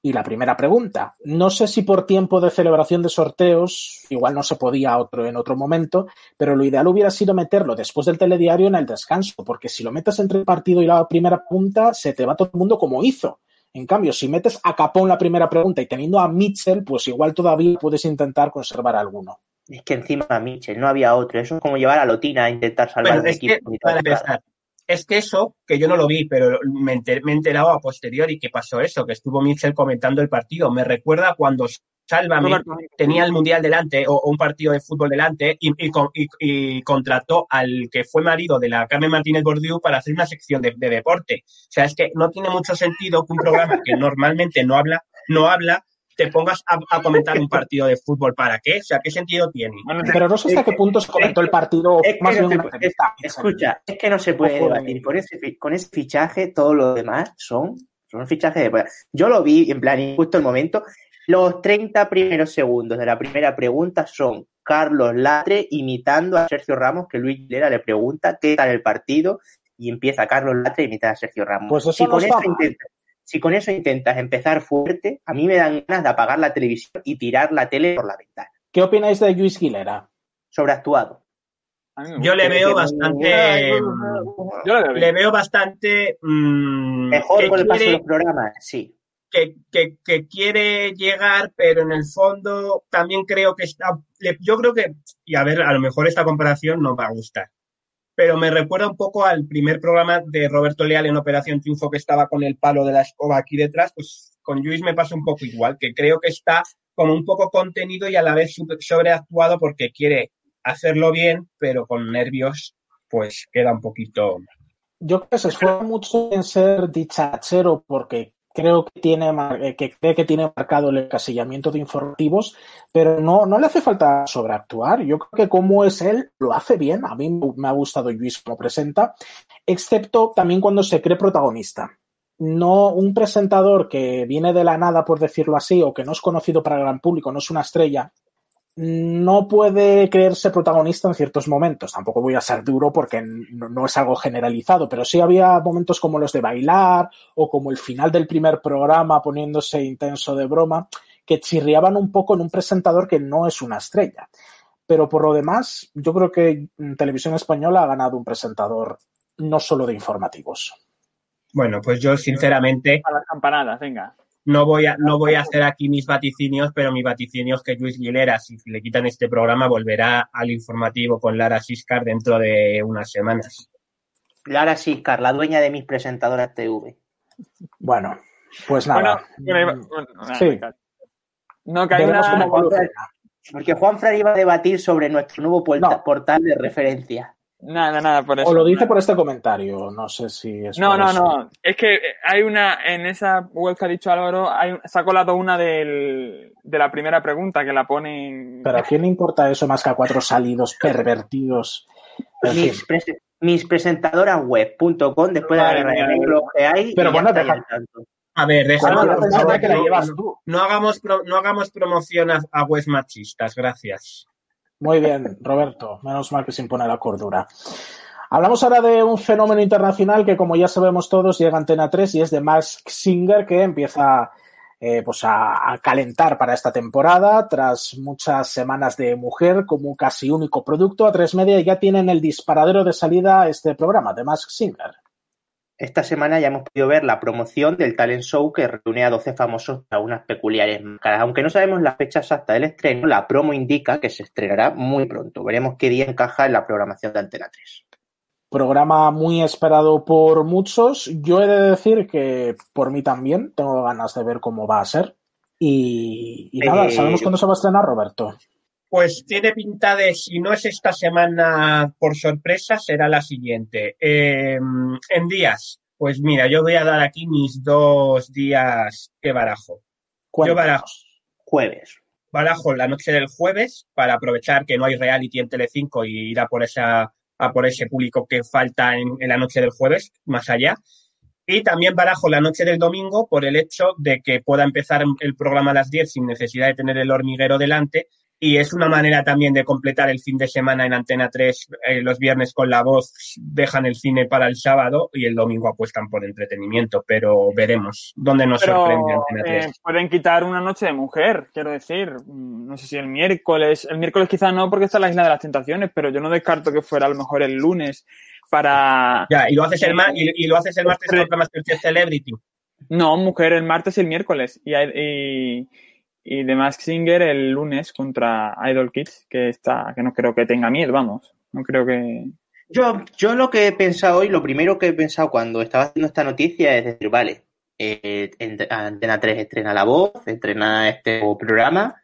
y la primera pregunta. No sé si por tiempo de celebración de sorteos, igual no se podía otro en otro momento, pero lo ideal hubiera sido meterlo después del telediario en el descanso, porque si lo metes entre el partido y la primera pregunta, se te va todo el mundo como hizo. En cambio, si metes a Capón la primera pregunta y teniendo a Mitchell, pues igual todavía puedes intentar conservar alguno.
Es que encima a Mitchell no había otro. Eso es como llevar a Lotina a intentar salvar el equipo.
para empezar, es que eso, que yo no lo vi, pero me, he enterado a posteriori que pasó eso, que estuvo Mitchell comentando el partido. Me recuerda cuando Sálvame tenía el Mundial delante o, un partido de fútbol delante y, y, contrató al que fue marido de la Carmen Martínez Bordiú para hacer una sección de, de, deporte. O sea, es que no tiene mucho sentido que un programa que normalmente no habla, no habla, te pongas a, comentar un partido de fútbol. ¿Para qué? O sea, ¿qué sentido tiene?
Pero no sé hasta qué punto se comentó el partido. más bien
escucha, es que no se puede debatir. Con ese, con ese fichaje, todo lo demás son, son fichajes de... Yo lo vi en plan, justo el momento. Los 30 primeros segundos de la primera pregunta son Carlos Latre imitando a Sergio Ramos, que Luis Lera le pregunta qué tal el partido y empieza Carlos Latre a imitar a Sergio Ramos.
Pues eso con eso intenta,
si con eso intentas empezar fuerte, a mí me dan ganas de apagar la televisión y tirar la tele por la ventana.
¿Qué opináis de Luis Gilera?
Sobreactuado.
Yo le veo bastante. Yo le veo bastante. Mm,
Mejor con el paso de los programas, sí.
Que, que, quiere llegar, pero en el fondo también creo que está. Yo creo que. Y a ver, a lo mejor esta comparación no va a gustar pero me recuerda un poco al primer programa de Roberto Leal en Operación Triunfo que estaba con el palo de la escoba aquí detrás, pues con Luis me pasa un poco igual, que creo que está como un poco contenido y a la vez sobreactuado porque quiere hacerlo bien, pero con nervios pues queda un poquito...
Yo creo que se esfuerza mucho en ser dichachero porque creo que tiene eh, que cree que tiene marcado el encasillamiento de informativos, pero no, no le hace falta sobreactuar. Yo creo que como es él, lo hace bien. A mí me ha gustado Luis como presenta, excepto también cuando se cree protagonista. No un presentador que viene de la nada, por decirlo así, o que no es conocido para el gran público, no es una estrella, no puede creerse protagonista en ciertos momentos. Tampoco voy a ser duro porque no, es algo generalizado, pero sí había momentos como los de bailar o como el final del primer programa poniéndose intenso de broma que chirriaban un poco en un presentador que no es una estrella. Pero por lo demás, yo creo que Televisión Española ha ganado un presentador no solo de informativos.
Bueno, pues yo sinceramente...
A las campanadas, venga.
No voy a, no voy a hacer aquí mis vaticinios, pero mi vaticinio es que Luis Guilera, si le quitan este programa, volverá al informativo con Lara Siscar dentro de unas semanas.
Lara Siscar, la dueña de mis presentadoras TV.
Bueno, pues nada.
sí. No como
Porque Juan Fran iba a debatir sobre nuestro nuevo portal de referencia.
Nada, nada, por eso.
O lo dice por este comentario, no sé si es.
No, no, no. Es que hay una, en esa web que ha dicho Álvaro, hay, se ha colado una del, de la primera pregunta que la ponen.
Pero a quién le importa eso más que a cuatro salidos pervertidos.
Mis, mis presentadoras web.com después de la lo que hay.
Pero bueno,
A ver, déjame. No, hagamos, no hagamos promoción a, a webs machistas, gracias.
Muy bien, Roberto. Menos mal que se impone la cordura. Hablamos ahora de un fenómeno internacional que, como ya sabemos todos, llega a Antena 3 y es de Max Singer, que empieza eh, pues a, calentar para esta temporada. Tras muchas semanas de mujer como casi único producto, a tres media ya tienen el disparadero de salida este programa de Max Singer.
Esta semana ya hemos podido ver la promoción del talent show que reúne a 12 famosos para unas peculiares máscaras. Aunque no sabemos la fecha exacta del estreno, la promo indica que se estrenará muy pronto. Veremos qué día encaja en la programación de Antena 3.
Programa muy esperado por muchos. Yo he de decir que por mí también tengo ganas de ver cómo va a ser. Y, nada, eh, ¿sabemos cuándo se va a estrenar, Roberto?
Pues tiene pinta de, si no es esta semana por sorpresa, será la siguiente. Em, en días, pues mira, yo voy a dar aquí mis dos días que barajo. Yo barajo.
Jueves.
barajo la noche del jueves para aprovechar que no hay reality en Telecinco y ir a por esa a por ese público que falta en, en la noche del jueves, más allá. Y también barajo la noche del domingo por el hecho de que pueda empezar el programa a las 10 sin necesidad de tener el hormiguero delante y es una manera también de completar el fin de semana en Antena 3. Eh, los viernes con la voz dejan el cine para el sábado y el domingo apuestan por entretenimiento, pero veremos dónde nos sorprende Antena 3.
Eh, pueden quitar una noche de mujer, quiero decir. Mm, no sé si el miércoles, el miércoles quizás no porque está la Isla de las Tentaciones, pero yo no descarto que fuera a lo mejor el lunes para...
Ya, y lo haces el, y, lo haces el martes en Celebrity.
No, mujer el martes y el miércoles. y, y y The Mask Singer el lunes contra Idol Kids, que está, que no creo que tenga miedo, vamos. No creo que.
Yo, yo lo que he pensado hoy, lo primero que he pensado cuando estaba haciendo esta noticia es decir, vale, eh, Antena 3 estrena la voz, estrena este programa,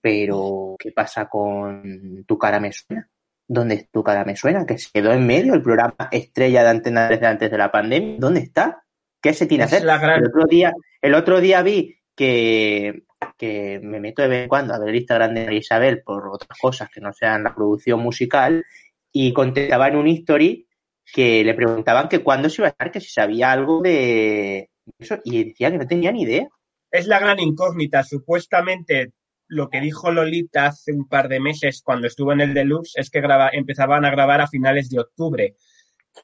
pero ¿qué pasa con Tu cara me suena? ¿Dónde Tu cara me suena? Que se quedó en medio el programa estrella de Antena 3 de antes de la pandemia. ¿Dónde está? ¿Qué se tiene que hacer? El otro día, el otro día vi que que me meto de vez en cuando a ver el Instagram de Isabel por otras cosas que no sean la producción musical y contestaba en un history que le preguntaban que cuándo se iba a estar, que si sabía algo de eso y decía que no tenía ni idea.
Es la gran incógnita. Supuestamente lo que dijo Lolita hace un par de meses cuando estuvo en el Deluxe es que graba, empezaban a grabar a finales de octubre.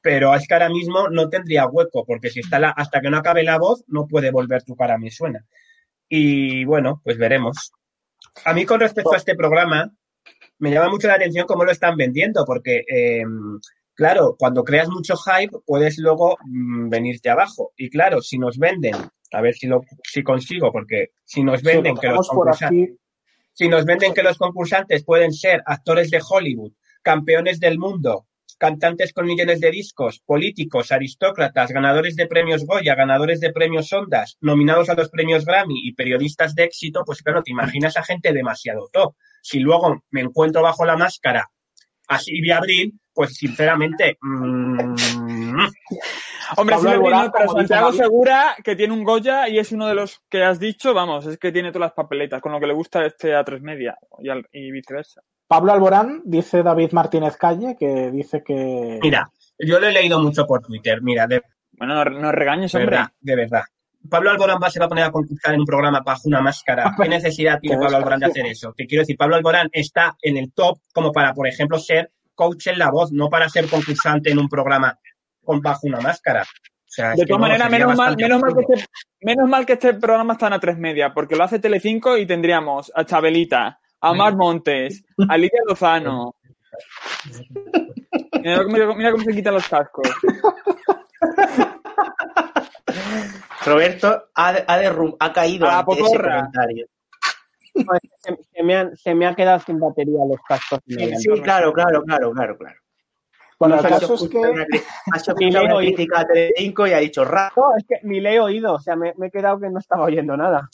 Pero es que ahora mismo no tendría hueco, porque si está la, hasta que no acabe la voz, no puede volver tu cara me suena. Y bueno, pues veremos. A mí con respecto a este programa, me llama mucho la atención cómo lo están vendiendo, porque, em, claro, cuando creas mucho hype, puedes luego mm, venirte abajo. Y claro, si nos venden, a ver si, lo, si consigo, porque si nos venden que los concursantes, si nos venden que los concursantes pueden ser actores de Hollywood, campeones del mundo, cantantes con millones de discos, políticos, aristócratas, ganadores de premios Goya, ganadores de premios Ondas, nominados a los premios Grammy y periodistas de éxito, pues claro, te imaginas a gente demasiado top. Si luego me encuentro bajo la máscara a Silvia Abril, pues sinceramente. Mmm...
Hombre, Silvia pero Santiago Segura que tiene un Goya y es uno de los que has dicho, vamos, es que tiene todas las papeletas, con lo que le gusta este A3 Media y viceversa.
Pablo Alborán, dice David Martínez Calle, que dice que.
Mira, yo lo he leído mucho por Twitter. Mira, de...
bueno, no, regañes, hombre.
de verdad. Pablo Alborán va, se va a poner a concursar en un programa bajo una máscara. ¿Qué necesidad tiene Pablo Alborán de hacer eso? Te quiero decir, Pablo Alborán está en el top como para, por ejemplo, ser coach en la voz, no para ser concursante en un programa con bajo una máscara.
de todas maneras, menos, mal, menos, mal que este, menos mal que este programa está en a tres media, porque lo hace Telecinco y tendríamos a Chabelita, a Mar Montes, a Lidia Lozano. Mira, cómo se quitan los cascos.
Roberto ha, ha, ha caído
a ese comentario.
Se, me han, se, me ha quedado sin batería los cascos.
Sí, claro, claro, claro, claro, claro.
Bueno, el caso es que...
Ha hecho una crítica a Telecinco y ha dicho.
No, es que ni le he oído, o sea, me, me he quedado que no estaba oyendo nada.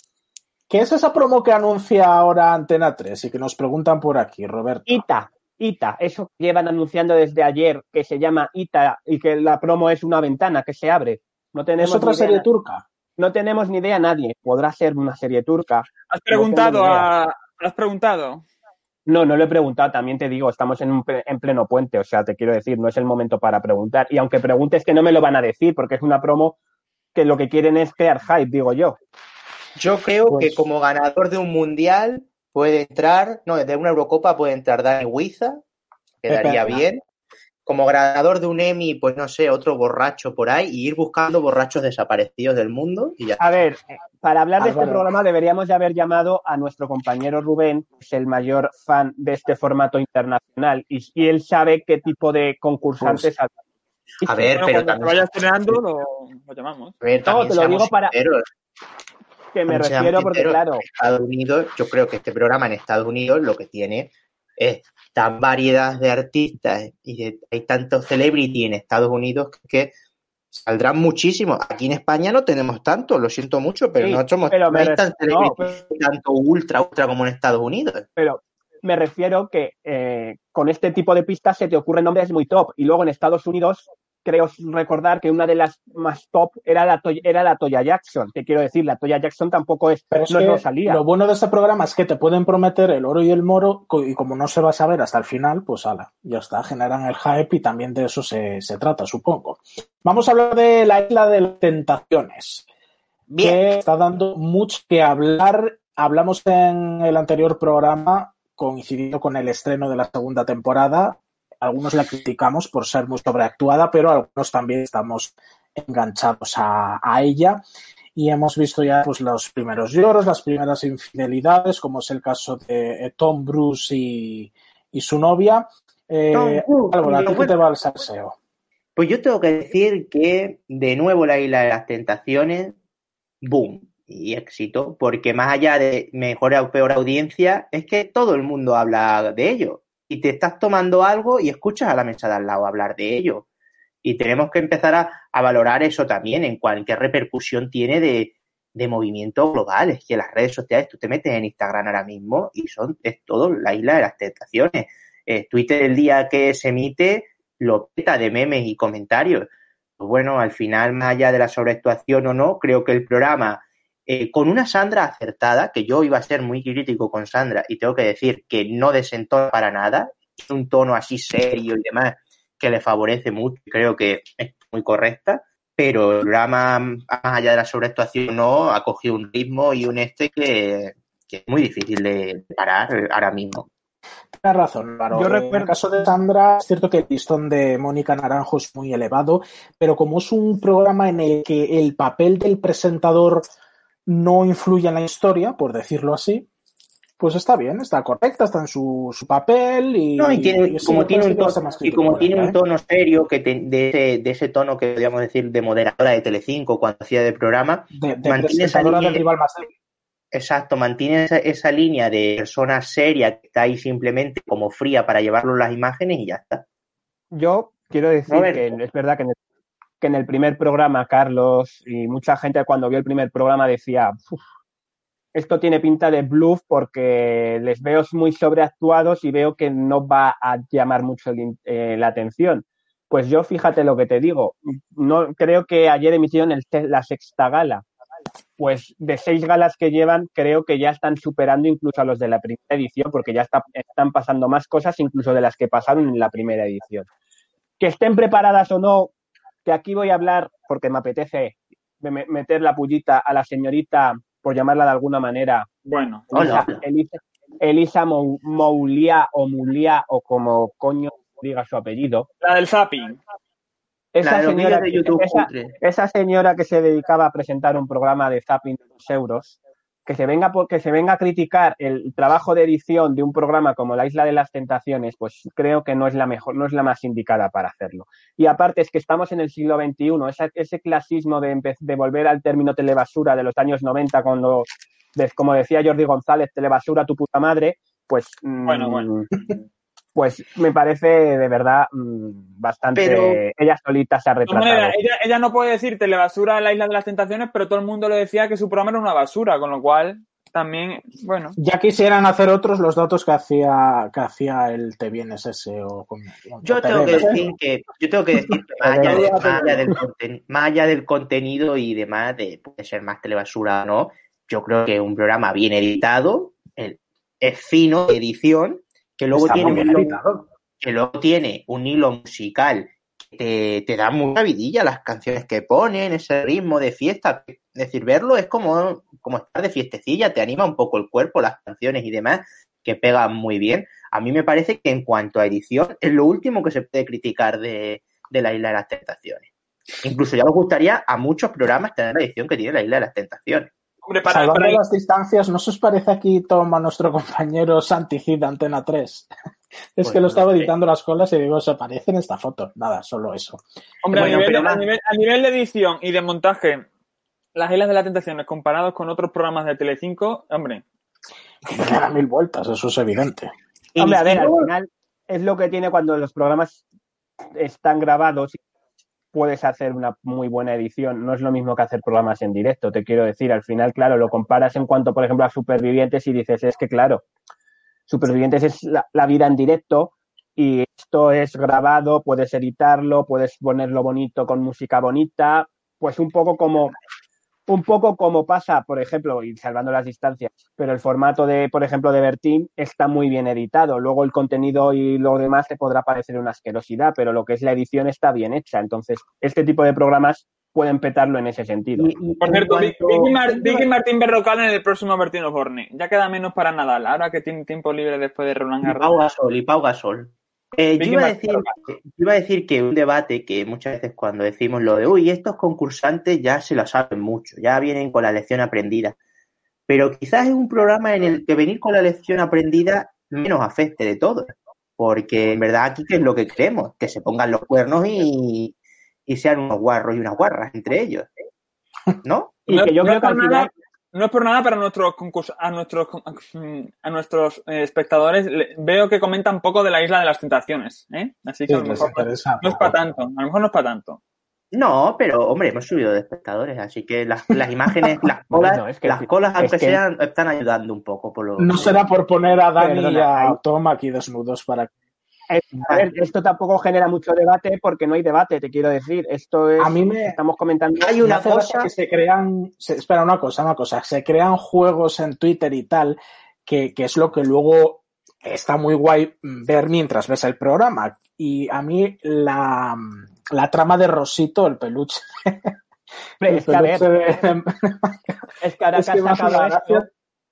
¿Qué es esa promo que anuncia ahora Antena 3 y que nos preguntan por aquí, Roberto?
ITA, ITA, eso que llevan anunciando desde ayer, que se llama ITA y que la promo es una ventana que se abre. No tenemos
¿Es otra serie turca?
No tenemos ni idea nadie. Podrá ser una serie turca.
¿Has preguntado? a... ¿Has preguntado?
No, no lo he preguntado, también te digo, estamos en, en pleno puente, o sea, te quiero decir, no es el momento para preguntar. Y aunque preguntes que no me lo van a decir, porque es una promo que lo que quieren es crear hype, digo yo.
Yo creo que pues como ganador de un mundial puede entrar, no, de una Eurocopa puede entrar Dani Huiza, quedaría bien. Como ganador de un Emmy, pues no sé, otro borracho por ahí y ir buscando borrachos desaparecidos del mundo. Y ya.
A ver, eh, para hablar de este programa deberíamos de haber llamado a nuestro compañero Rubén, que es el mayor fan de este formato internacional y, él sabe qué tipo de concursantes.
Pues, a ver, pero
también. vayas estrenando, lo, llamamos.
no, te lo digo para que me refiero porque, claro.
Estados Unidos, yo creo que este programa en Estados Unidos lo que tiene es tan variedad de artistas y hay tantos celebrity en Estados Unidos que, saldrán muchísimos. Aquí en España no tenemos tanto, lo siento mucho, pero no somos no hay tan tanto ultra, ultra como en Estados Unidos.
Pero me refiero que eh, con este tipo de pistas se te ocurren nombres muy top y luego en Estados Unidos creo recordar que una de las más top era la, era la Toya Jackson. Te quiero decir, la Toya Jackson tampoco es,
Pero no salía. Lo bueno de este programa es que te pueden prometer el oro y el moro y como no se va a saber hasta el final, pues ala, ya está, generan el hype y también de eso se, se trata, supongo. Vamos a hablar de la isla de las tentaciones. Bien. Que está dando mucho que hablar. Hablamos en el anterior programa, coincidiendo con el estreno de la segunda temporada, algunos la criticamos por ser muy sobreactuada, pero algunos también estamos enganchados a, ella y hemos visto ya pues los primeros lloros, las primeras infidelidades, como es el caso de eh, Tom Bruce y, su novia. Eh, algo, te va al salseo?
Pues yo tengo que decir que de nuevo la isla de las tentaciones, boom, y éxito, porque más allá de mejor o peor audiencia, es que todo el mundo habla de ello y te estás tomando algo y escuchas a la mesa de al lado hablar de ello. Y tenemos que empezar a, valorar eso también, en cualquier repercusión tiene de, de movimientos globales, que las redes sociales, tú te metes en Instagram ahora mismo y son, es todo la isla de las tentaciones. Eh, Twitter el día que se emite lo peta de memes y comentarios. Pues bueno, al final, más allá de la sobreactuación o no, creo que el programa, eh, con una Sandra acertada, que yo iba a ser muy crítico con Sandra y tengo que decir que no desentó para nada, un tono así serio y demás que le favorece mucho, creo que es muy correcta, pero el programa, más allá de la sobreactuación, no, ha cogido un ritmo y un este que, es muy difícil de parar ahora mismo.
Tienes razón, Yo recuerdo... En el caso de Sandra, es cierto que el listón de Mónica Naranjo es muy elevado, pero como es un programa en el que el papel del presentador no influye en la historia, por decirlo así, pues está bien, está correcta, está en su, papel y,
tiene, como, tiene un tono, y como tiene un tono serio que de, ese, de ese tono que podríamos decir de moderadora de Telecinco cuando hacía de programa,
de, mantiene esa línea, rival más
Exacto, mantiene esa, línea de persona seria que está ahí simplemente como fría para llevarlo las imágenes y ya está.
Yo quiero decir que es verdad que que en el primer programa, Carlos, y mucha gente cuando vio el primer programa decía, esto tiene pinta de bluff porque les veo muy sobreactuados y veo que no va a llamar mucho eh, la atención. Pues yo fíjate lo que te digo, no creo que ayer emitieron la sexta gala. Pues de seis galas que llevan, creo que ya están superando incluso a los de la primera edición, porque ya están pasando más cosas incluso de las que pasaron en la primera edición. Que estén preparadas o no, que aquí voy a hablar, porque me apetece meter la pullita a la señorita, por llamarla de alguna manera.
Bueno,
Elisa, Moulia o Mulia o como coño diga su apellido.
La del zapping.
Esa señora, esa, señora que se dedicaba a presentar un programa de zapping de dos euros, que se venga porque se venga a criticar el trabajo de edición de un programa como La Isla de las Tentaciones, pues creo que no es la mejor, no es la más indicada para hacerlo. Y aparte es que estamos en el siglo XXI, ese, ese clasismo de, de volver al término telebasura de los años 90, cuando, como decía Jordi González, telebasura tu puta madre, pues
bueno, bueno.
pues me parece de verdad mm, bastante. ella solita se ha retratado.
ella, no puede decir telebasura en la Isla de las Tentaciones, pero todo el mundo le decía que su programa era una basura, con lo cual también, bueno.
Ya quisieran hacer otros los datos que hacía que hacía el Te Vienes ese o
Yo tengo que decir que, yo tengo que decir más, allá, del más allá del contenido y demás, de puede ser más telebasura o no, yo creo que un programa bien editado, es fino, edición, que luego, tiene un hilo, que luego tiene un hilo musical que te, da mucha vidilla las canciones que ponen, ese ritmo de fiesta. Es decir, verlo es como, como estar de fiestecilla, te anima un poco el cuerpo, las canciones y demás, que pegan muy bien. A mí me parece que en cuanto a edición, es lo último que se puede criticar de, la Isla de las Tentaciones. Incluso ya os gustaría a muchos programas tener la edición que tiene la Isla de las Tentaciones.
Salvando las distancias, ¿no se os parece aquí toma nuestro compañero Santicida Antena 3? es que lo estaba editando las colas y digo, se parece en esta foto. Nada, solo eso.
Hombre, a, nivel, de edición y de montaje, las Islas de la Tentación comparados con otros programas de Telecinco, hombre.
A mil vueltas, eso es evidente.
Hombre, a ver, al final es lo que tiene cuando los programas están grabados puedes hacer una muy buena edición. No es lo mismo que hacer programas en directo, te quiero decir. Al final, claro, lo comparas en cuanto, por ejemplo, a Supervivientes y dices, es que, claro, Supervivientes es la, vida en directo y esto es grabado, puedes editarlo, puedes ponerlo bonito con música bonita, pues un poco como un poco como pasa, por ejemplo, y salvando las distancias, pero el formato de, por ejemplo, de Bertín está muy bien editado. Luego el contenido y lo demás te podrá parecer una asquerosidad, pero lo que es la edición está bien hecha. Entonces, este tipo de programas pueden petarlo en ese sentido.
por cierto, Vicky, Martín Berrocal en el próximo Bertín Osborne. Ya queda menos para Nadal, ahora que tiene tiempo libre después de Roland Garros.
Y Pau Gasol, y Pau Gasol. Eh, yo, iba a decir, iba a decir que un debate que muchas veces cuando decimos lo de, uy, estos concursantes ya se lo saben mucho, ya vienen con la lección aprendida. Pero quizás es un programa en el que venir con la lección aprendida menos afecte de todo. Porque en verdad aquí que es lo que queremos, que se pongan los cuernos y, sean unos guarros y unas guarras entre ellos. ¿No?
Y que yo creo que al final no es por nada, pero a nuestros a nuestros, a nuestros eh, espectadores veo que comentan poco de la isla de las tentaciones, ¿eh? Así que a lo mejor no es para tanto, a lo mejor no es para tanto.
No, pero hombre, hemos subido de espectadores, así que las, las imágenes, las colas, las colas aunque sean, están ayudando un poco. Por lo
no será por poner a Dani y a Tom aquí desnudos para
eh, esto tampoco genera mucho debate porque no hay debate, te quiero decir. Esto es.
A mí me.
Estamos comentando.
Hay una cosa que se crean. espera, una cosa, una cosa. Se crean juegos en Twitter y tal, que, que es lo que luego está muy guay ver mientras ves el programa. Y a mí la, la trama de Rosito, el peluche.
es, que a ver, es que ahora que,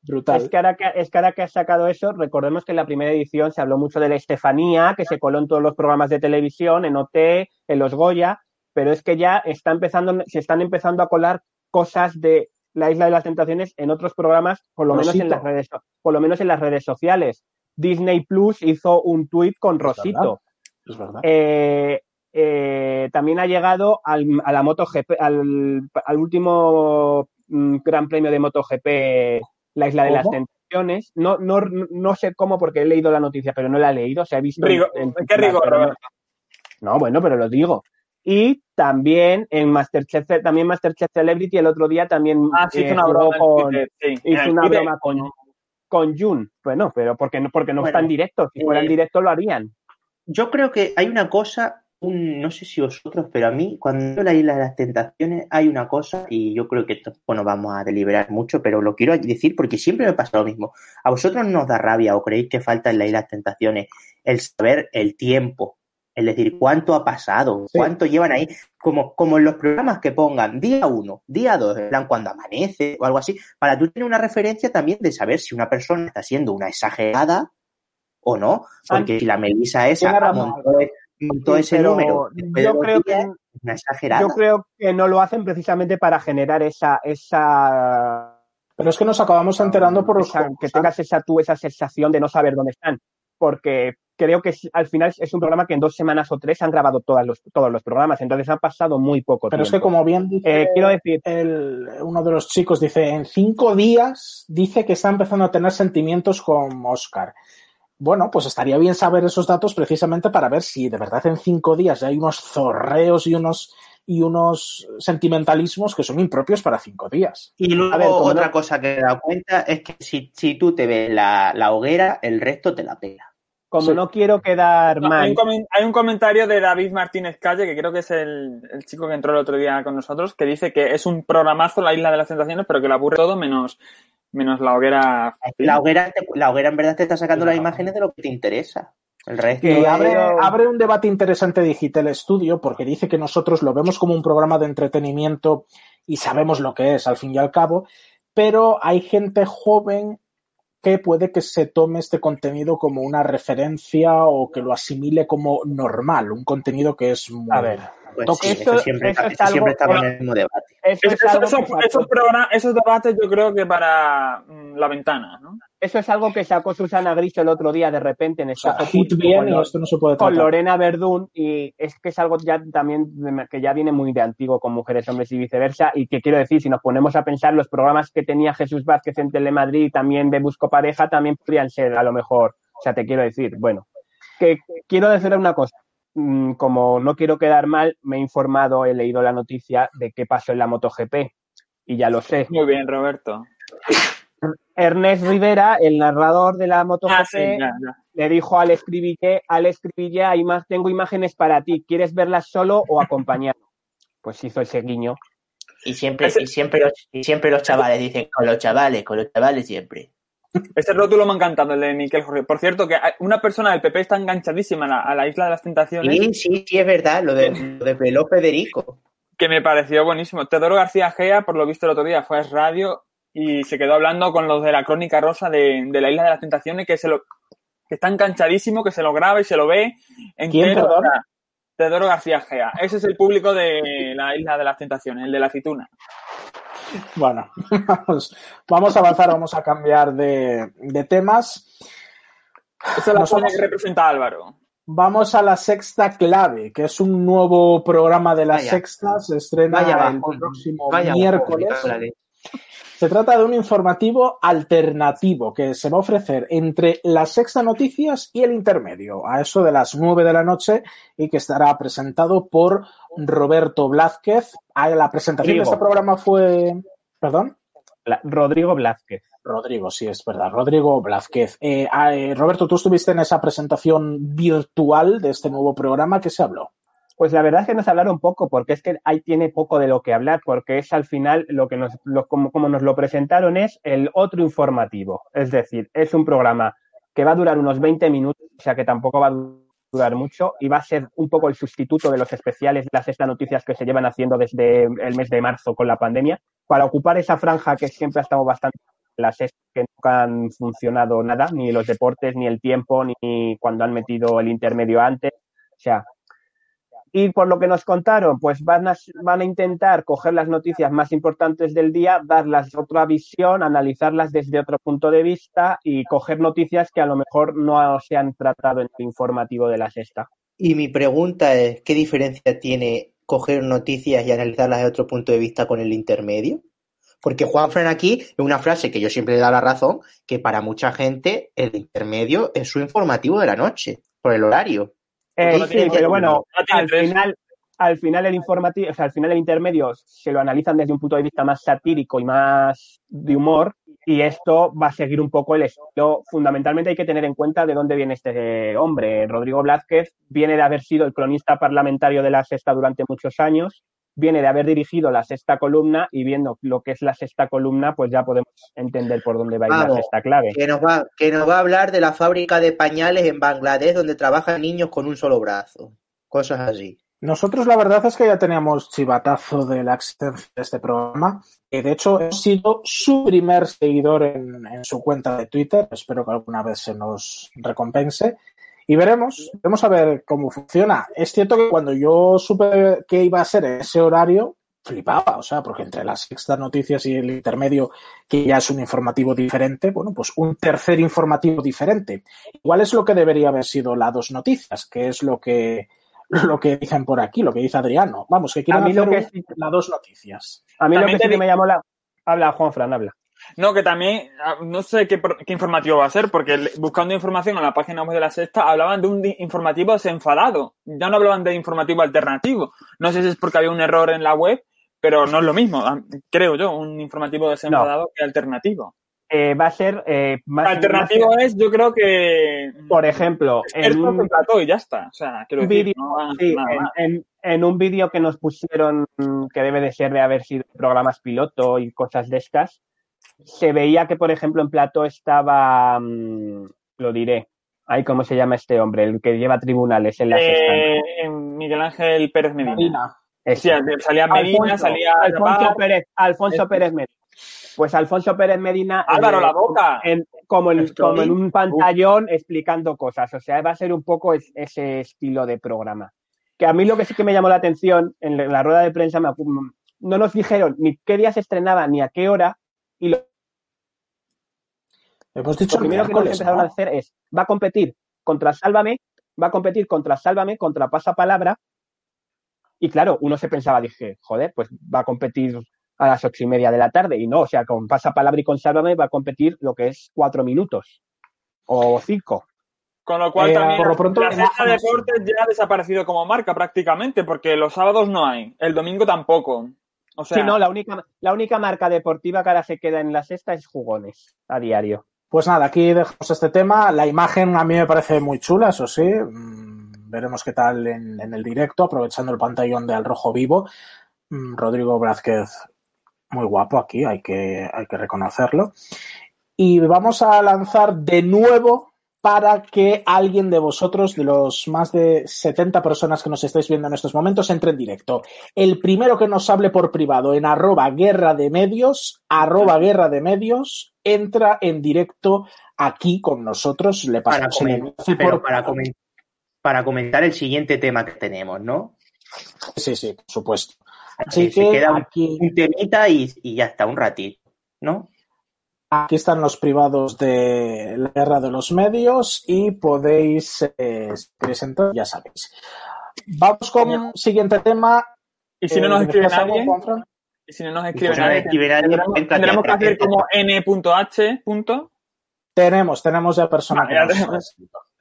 es que, ahora que, es que que has sacado eso, recordemos que en la primera edición se habló mucho de la Estefanía, que se coló en todos los programas de televisión, en OT, en los Goya, pero es que ya está empezando, se están empezando a colar cosas de la Isla de las Tentaciones en otros programas, por lo menos en las redes, por lo menos en las redes sociales. Disney Plus hizo un tuit con Rosito.
Es verdad.
Eh, eh, también ha llegado al, a la MotoGP, al, al último mm, Gran Premio de MotoGP la Isla de las Tentaciones. No, no, no sé cómo porque he leído la noticia, pero no la he leído. Se ha visto.
¿Qué rigor,
no, bueno, pero lo digo. Y también en Masterchef, también Masterchef Celebrity el otro día también
ah, hizo una broma con,
hizo una broma con, con Jun. Bueno, pero porque no, porque no están directos. Si fueran eh, directos lo harían.
Yo creo que hay una cosa no sé si vosotros, pero a mí, cuando la isla de las tentaciones, hay una cosa, y yo creo que esto, bueno, vamos a deliberar mucho, pero lo quiero decir porque siempre me pasa lo mismo. ¿A vosotros nos da rabia o creéis que falta en la isla de las tentaciones el saber el tiempo? Es decir, cuánto ha pasado, cuánto llevan ahí, como, como en los programas que pongan día uno, día dos, en plan cuando amanece o algo así, para tú tener una referencia también de saber si una persona está siendo una exagerada o no, porque si la Melisa esa todo ese número.
Yo creo, que, yo creo que no lo hacen precisamente para generar esa, esa
pero es que nos acabamos enterando por los
que tengas esa tú esa sensación de no saber dónde están, porque creo que al final es un programa que en dos semanas o tres han grabado todos los, todos los programas, entonces han pasado muy poco
Pero es que como bien dice,
eh, quiero decir,
uno de los chicos dice, en cinco días dice que está empezando a tener sentimientos con Oscar bueno, pues estaría bien saber esos datos precisamente para ver si de verdad en cinco días hay unos zorreos y unos y unos sentimentalismos que son impropios para cinco días.
Y luego otra cosa que he dado cuenta es que si, si tú te ves la, hoguera, el resto te la pela.
Como no quiero quedar mal.
Hay un, comentario de David Martínez Calle, que creo que es el, el, chico que entró el otro día con nosotros, que dice que es un programazo la Isla de las Tentaciones, pero que le aburre todo menos menos la hoguera.
La hoguera, la hoguera en verdad te está sacando las imágenes de lo que te interesa. El resto
abre, abre, un debate interesante Digital Studio porque dice que nosotros lo vemos como un programa de entretenimiento y sabemos lo que es al fin y al cabo, pero hay gente joven que puede que se tome este contenido como una referencia o que lo asimile como normal, un contenido que es muy...
A ver,
pues eso, siempre, está en el mismo debate.
esos debates yo creo que para mm, la ventana, ¿no?
Eso es algo que sacó Susana Griso el otro día de repente en esta
bien, esto no se puede
con Lorena Verdún y es que es algo ya también que ya viene muy de antiguo con mujeres, hombres y viceversa y que quiero decir, si nos ponemos a pensar los programas que tenía Jesús Vázquez en Telemadrid también de Busco Pareja también podrían ser a lo mejor, o sea, te quiero decir, bueno, que quiero decir una cosa, Mm, como no quiero quedar mal, me he informado, he leído la noticia de qué pasó en la MotoGP y ya lo sé.
Muy bien, Roberto.
Ernest Rivera, el narrador de la MotoGP,
ah,
le dijo al escribille, al escribille, hay más, tengo imágenes para ti, ¿quieres verlas solo o acompañado? Pues hizo ese guiño.
Y siempre, y siempre, los, y siempre los chavales dicen, con los chavales, con los chavales siempre.
Este rótulo me ha encantado, el de Miquel Jorge. Por cierto, que una persona del PP está enganchadísima a la, Isla de las Tentaciones.
Sí, sí, sí, es verdad, lo de, lo de Federico.
Que me pareció buenísimo. Teodoro García Gea, por lo visto el otro día, fue a radio y se quedó hablando con los de la Crónica Rosa de, la Isla de las Tentaciones, que se lo que está enganchadísimo, que se lo graba y se lo ve
en ¿Quién,
Teodoro García Gea. Ese es el público de la Isla de las Tentaciones, el de la aceituna.
Bueno, vamos, a avanzar, vamos a cambiar de, temas.
Esa es la que representa Álvaro.
Vamos a la sexta clave, que es un nuevo programa de la sexta, se estrena el próximo miércoles. Se trata de un informativo alternativo que se va a ofrecer entre la sexta noticias y el intermedio, a eso de las nueve de la noche, y que estará presentado por Roberto Blázquez. Ah, la presentación de este programa fue. ¿Perdón?
Rodrigo Blázquez.
Rodrigo, sí, es verdad. Rodrigo Blázquez. Eh, ah, eh, Roberto, tú estuviste en esa presentación virtual de este nuevo programa. ¿Qué se habló?
Pues la verdad es que nos hablaron poco, porque es que ahí tiene poco de lo que hablar, porque es al final lo que nos, como, como, nos lo presentaron es el otro informativo. Es decir, es un programa que va a durar unos 20 minutos, o sea que tampoco va a durar mucho, y va a ser un poco el sustituto de los especiales las sexta noticias que se llevan haciendo desde el mes de marzo con la pandemia, para ocupar esa franja que siempre ha estado bastante las que nunca han funcionado nada, ni los deportes, ni el tiempo, ni cuando han metido el intermedio antes. O sea, y por lo que nos contaron, pues van a, van a intentar coger las noticias más importantes del día, darlas otra visión, analizarlas desde otro punto de vista y coger noticias que a lo mejor no se han tratado en el informativo de la sexta.
Y mi pregunta es, ¿qué diferencia tiene coger noticias y analizarlas de otro punto de vista con el intermedio? Porque Juan Fran aquí, es una frase que yo siempre le he dado la razón, que para mucha gente el intermedio es su informativo de la noche, por el horario.
Eh, sí, pero bueno, al final, al final el informativo, o sea, al final el intermedio se lo analizan desde un punto de vista más satírico y más de humor, y esto va a seguir un poco el estilo. Fundamentalmente hay que tener en cuenta de dónde viene este hombre. Rodrigo Blázquez viene de haber sido el cronista parlamentario de la Sexta durante muchos años, viene de haber dirigido la sexta columna y viendo lo que es la sexta columna, pues ya podemos entender por dónde va a ir la sexta clave.
Que nos, va, que nos va a hablar de la fábrica de pañales en Bangladesh donde trabajan niños con un solo brazo. Cosas así.
Nosotros la verdad es que ya teníamos chivatazo de la existencia de este programa. Y de hecho, he sido su primer seguidor en, en su cuenta de Twitter. Espero que alguna vez se nos recompense. Y veremos, vamos a ver cómo funciona. Es cierto que cuando yo supe que iba a ser ese horario, flipaba, o sea, porque entre las sextas noticias y el intermedio, que ya es un informativo diferente, bueno, pues un tercer informativo diferente. Igual es lo que debería haber sido la dos noticias, que es lo que lo que dicen por aquí, lo que dice Adriano. Vamos, que quieren hacer que la dos noticias.
A mí lo que sí me llamó la... Habla, Juan Fran, habla.
No, que también, ah, no sé qué, informativo va a ser, porque buscando información en la página web de la sexta hablaban de un informativo desenfadado. Ya no hablaban de informativo alternativo. No sé si es porque había un error en la web, pero no es lo mismo, creo yo, un informativo desenfadado que alternativo.
Eh, va a ser eh,
más alternativo es yo creo que
por ejemplo
en un plató y ya está o sea quiero decir,
en, en, un vídeo que nos pusieron que debe de ser de haber sido programas piloto y cosas de estas se veía que, por ejemplo, en Plato estaba, mm, lo diré, ay, ¿cómo se llama este hombre? El que lleva tribunales en la
eh, Miguel Ángel Pérez Medina. Sí, salía Medina, salía
Alfonso Pérez, Alfonso Pérez Medina. Pues Alfonso Pérez Medina.
Álvaro, la boca.
como, en, como en un pantallón explicando cosas. O sea, va a ser un poco ese estilo de programa. Que a mí lo que sí que me llamó la atención en la rueda de prensa, me, no nos dijeron ni qué día se estrenaba ni a qué hora, y lo,
Hemos dicho
primero que nos empezaron a hacer es, va a competir contra Sálvame, va a competir contra Sálvame, contra Pasapalabra, y claro, uno se pensaba, dije, joder, pues va a competir a las ocho y media de la tarde, y no, o sea, con Pasapalabra y con Sálvame va a competir lo que es cuatro minutos, o cinco.
Con lo cual eh, también por lo pronto, la Sexta Deportes ya ha desaparecido como marca prácticamente, porque los sábados no hay, el domingo tampoco.
Sí, no, la única, la única marca deportiva que ahora se queda en la sexta es jugones a diario.
Pues nada, aquí dejamos este tema. La imagen a mí me parece muy chula, eso sí. Mm, veremos qué tal en, el directo, aprovechando el pantallón de Al Rojo Vivo. Mm, Rodrigo Blázquez, muy guapo aquí, hay que, hay que reconocerlo. Y vamos a lanzar de nuevo para que alguien de vosotros, de los más de 70 personas que nos estáis viendo en estos momentos, entre en directo. El primero que nos hable por privado en arroba guerra de medios, arroba guerra de medios, entra en directo aquí con nosotros. Le
para, para, comentar el siguiente tema que tenemos, ¿no?
Sí, sí, por supuesto.
Así que queda aquí... un temita y, y ya está, un ratito, ¿no?
Aquí están los privados de la guerra de los medios y podéis eh, presentar, ya sabéis. Vamos con el siguiente tema.
¿Y si no nos eh, escribe nadie? ¿Y si no nos escribe nadie? ¿Tendremos que hacer como n.h?
Tenemos, tenemos ya personas.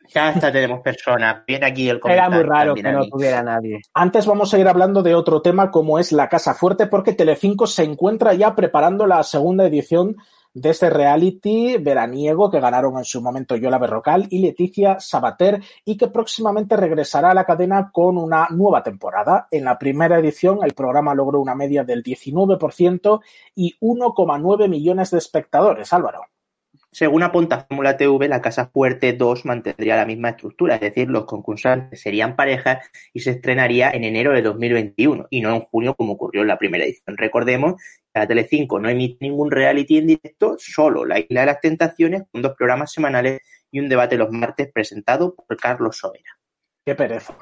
ya, está, tenemos personas. Viene aquí el
Era muy raro que no tuviera nadie.
Antes vamos a ir hablando de otro tema como es la Casa Fuerte, porque Telecinco se encuentra ya preparando la segunda edición de este reality veraniego que ganaron en su momento Yola Berrocal y Leticia Sabater y que próximamente regresará a la cadena con una nueva temporada. En la primera edición el programa logró una media del 19% y 1,9 millones de espectadores. Álvaro.
Según apunta Fórmula TV, la Casa Fuerte 2 mantendría la misma estructura, es decir, los concursantes serían parejas y se estrenaría en enero de 2021 y no en junio como ocurrió en la primera edición. Recordemos la Telecinco no emite ningún reality en directo, solo La Isla de las Tentaciones con dos programas semanales y un debate los martes presentado por Carlos Sobera.
Qué pereza.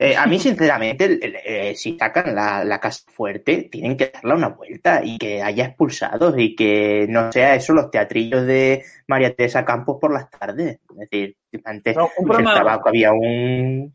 Eh, a mí, sinceramente, eh, si sacan la, casa fuerte, tienen que darle una vuelta y que haya expulsados y que no sea eso los teatrillos de María Teresa Campos por las tardes. Es decir, antes un programa, el tabaco había un...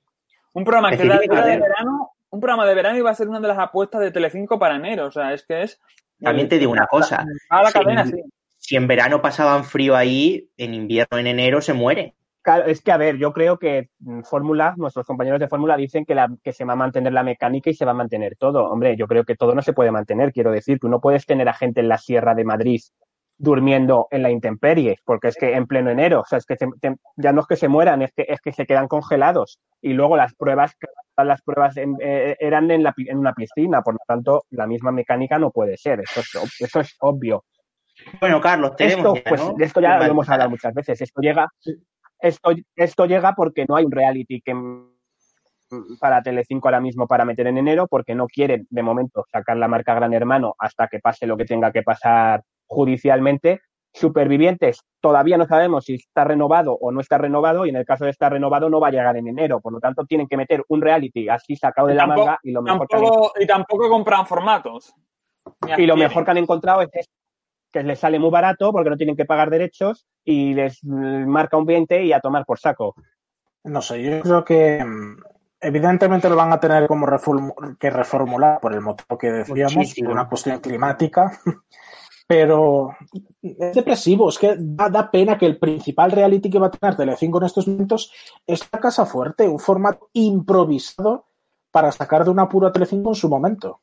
Un programa que era de verano, un programa de verano iba a ser una de las apuestas de Telecinco para enero. O sea, es que es...
También te digo una cosa.
A la cadena, sí.
Si en verano pasaban frío ahí, en invierno, en enero, se muere.
Claro, es que a ver, yo creo que mm, Fórmula, nuestros compañeros de Fórmula dicen que, la, que se va a mantener la mecánica y se va a mantener todo. Hombre, yo creo que todo no se puede mantener. Quiero decir, tú no puedes tener a gente en la Sierra de Madrid durmiendo en la intemperie, porque es que en pleno enero, o sea, es que ya no es que se mueran, es que, es que se quedan congelados. Y luego las pruebas, las pruebas eh, eran en, la, en una piscina, por lo tanto, la misma mecánica no puede ser. Eso es, eso es obvio.
Bueno, Carlos, tenemos
esto, pues, esto ya lo hemos hablado muchas veces. Esto llega, esto, esto llega porque no hay un reality que para Telecinco ahora mismo para meter en enero, porque no quieren de momento sacar la marca Gran Hermano hasta que pase lo que tenga que pasar judicialmente. Supervivientes, todavía no sabemos si está renovado o no está renovado, y en el caso de estar renovado no va a llegar en enero. Por lo tanto, tienen que meter un reality así sacado de la manga y lo mejor
Y tampoco compran formatos.
Y lo mejor que han encontrado es que les sale muy barato porque no tienen que pagar derechos y les marca un 20 y a tomar por saco.
No sé, yo creo que mm, evidentemente lo van a tener como que reformular por el motivo que decíamos, por una cuestión climática, pero es depresivo, es que da, pena que el principal reality que va a tener Telecinco en estos momentos es la Casa Fuerte, un formato improvisado para sacar de un apuro a Telecinco en su momento.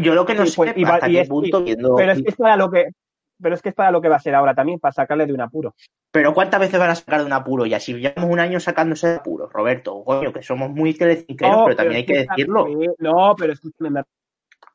yo lo que no sé pues, hasta qué punto viendo...
Pero es que es para lo que pero es que es para lo que va a ser ahora también, para sacarle de un apuro.
Pero ¿cuántas veces van a sacar de un apuro? Y así llevamos un año sacándose de apuro, Roberto. Coño, que somos muy telecinqueros, pero, también hay que decirlo.
No, pero escúchame, me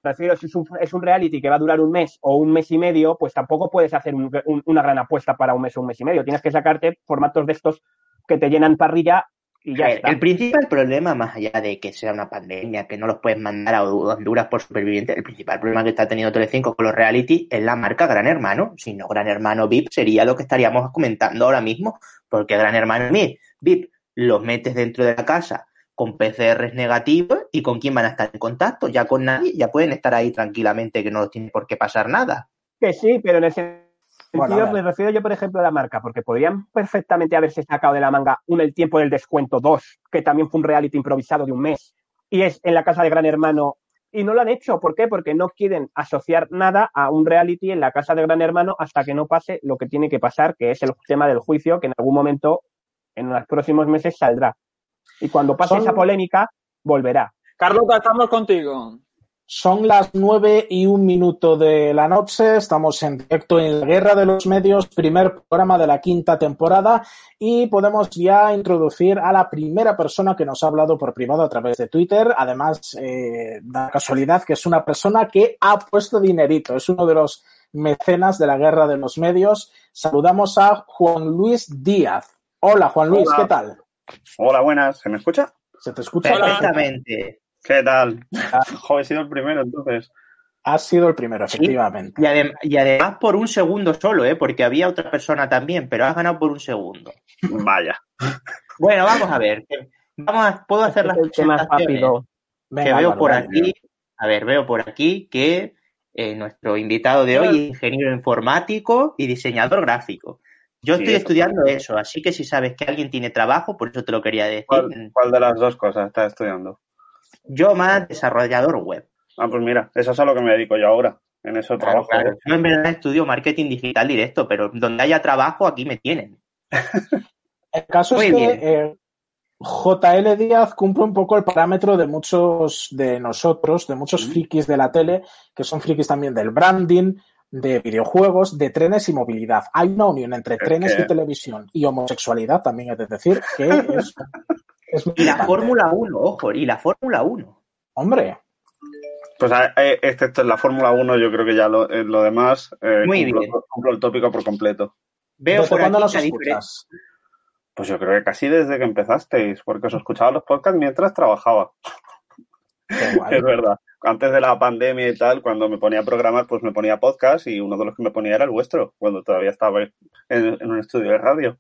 refiero, si es un, es un, reality que va a durar un mes o un mes y medio, pues tampoco puedes hacer una gran apuesta para un mes o un mes y medio. Tienes que sacarte formatos de estos que te llenan parrilla
el principal problema, más allá de que sea una pandemia, que no los puedes mandar a Honduras por superviviente, el principal problema que está teniendo Telecinco con los reality es la marca Gran Hermano. Si no, Gran Hermano VIP sería lo que estaríamos comentando ahora mismo, porque Gran Hermano VIP los metes dentro de la casa con PCRs negativos y con quién van a estar en contacto, ya con nadie, ya pueden estar ahí tranquilamente que no les tiene por qué pasar nada.
Que sí, pero en ese me refiero yo, por ejemplo, a la marca, porque podrían perfectamente haberse sacado de la manga un El tiempo del descuento 2, que también fue un reality improvisado de un mes, y es en la casa de Gran Hermano, y no lo han hecho. ¿Por qué? Porque no quieren asociar nada a un reality en la casa de Gran Hermano hasta que no pase lo que tiene que pasar, que es el tema del juicio, que en algún momento, en los próximos meses, saldrá. Y cuando pase esa polémica, volverá.
Carlos, estamos contigo.
Son las nueve y un minuto de la noche. Estamos en directo en la Guerra de los Medios, primer programa de la quinta temporada, y podemos ya introducir a la primera persona que nos ha hablado por privado a través de Twitter. Además, eh, da casualidad que es una persona que ha puesto dinerito. Es uno de los mecenas de la Guerra de los Medios. Saludamos a Juan Luis Díaz. Hola, Juan Luis, ¿qué tal?
Hola, buenas. ¿Se me escucha?
Se te escucha
perfectamente.
¿Qué tal? Joder, he sido el primero entonces.
Has sido el primero, efectivamente.
Y, además por un segundo solo, ¿eh? porque había otra persona también, pero has ganado por un segundo.
Vaya.
Bueno, vamos a ver. Vamos a, puedo hacer las más rápido. que veo por aquí. A ver, veo por aquí que eh, nuestro invitado de hoy es ingeniero informático y diseñador gráfico. Yo estoy estudiando eso, así que si sabes que alguien tiene trabajo, por eso te lo quería decir.
¿Cuál, de las dos cosas estás estudiando?
Yo más desarrollador web.
Ah, pues mira, eso es a lo que me dedico yo ahora. En eso trabajo.
Yo en verdad estudio marketing digital directo, pero donde haya trabajo, aquí me tienen.
el caso es que eh, JL Díaz cumple un poco el parámetro de muchos de nosotros, de muchos frikis de la tele, que son frikis también del branding, de videojuegos, de trenes y movilidad. Hay una unión entre trenes y televisión y homosexualidad, también es decir, que es
y la Fórmula 1, ojo, y la Fórmula 1.
Hombre.
Pues excepto en la Fórmula 1, yo creo que ya lo, lo demás eh, Muy cumplo, el tópico por completo.
Veo por cuándo los escuchas?
Pues yo creo que casi desde que empezasteis, porque os escuchaba los podcasts mientras trabajaba. Es verdad. Antes de la pandemia y tal, cuando me ponía a programar, pues me ponía podcast y uno de los que me ponía era el vuestro, cuando todavía estaba en, en un estudio de radio.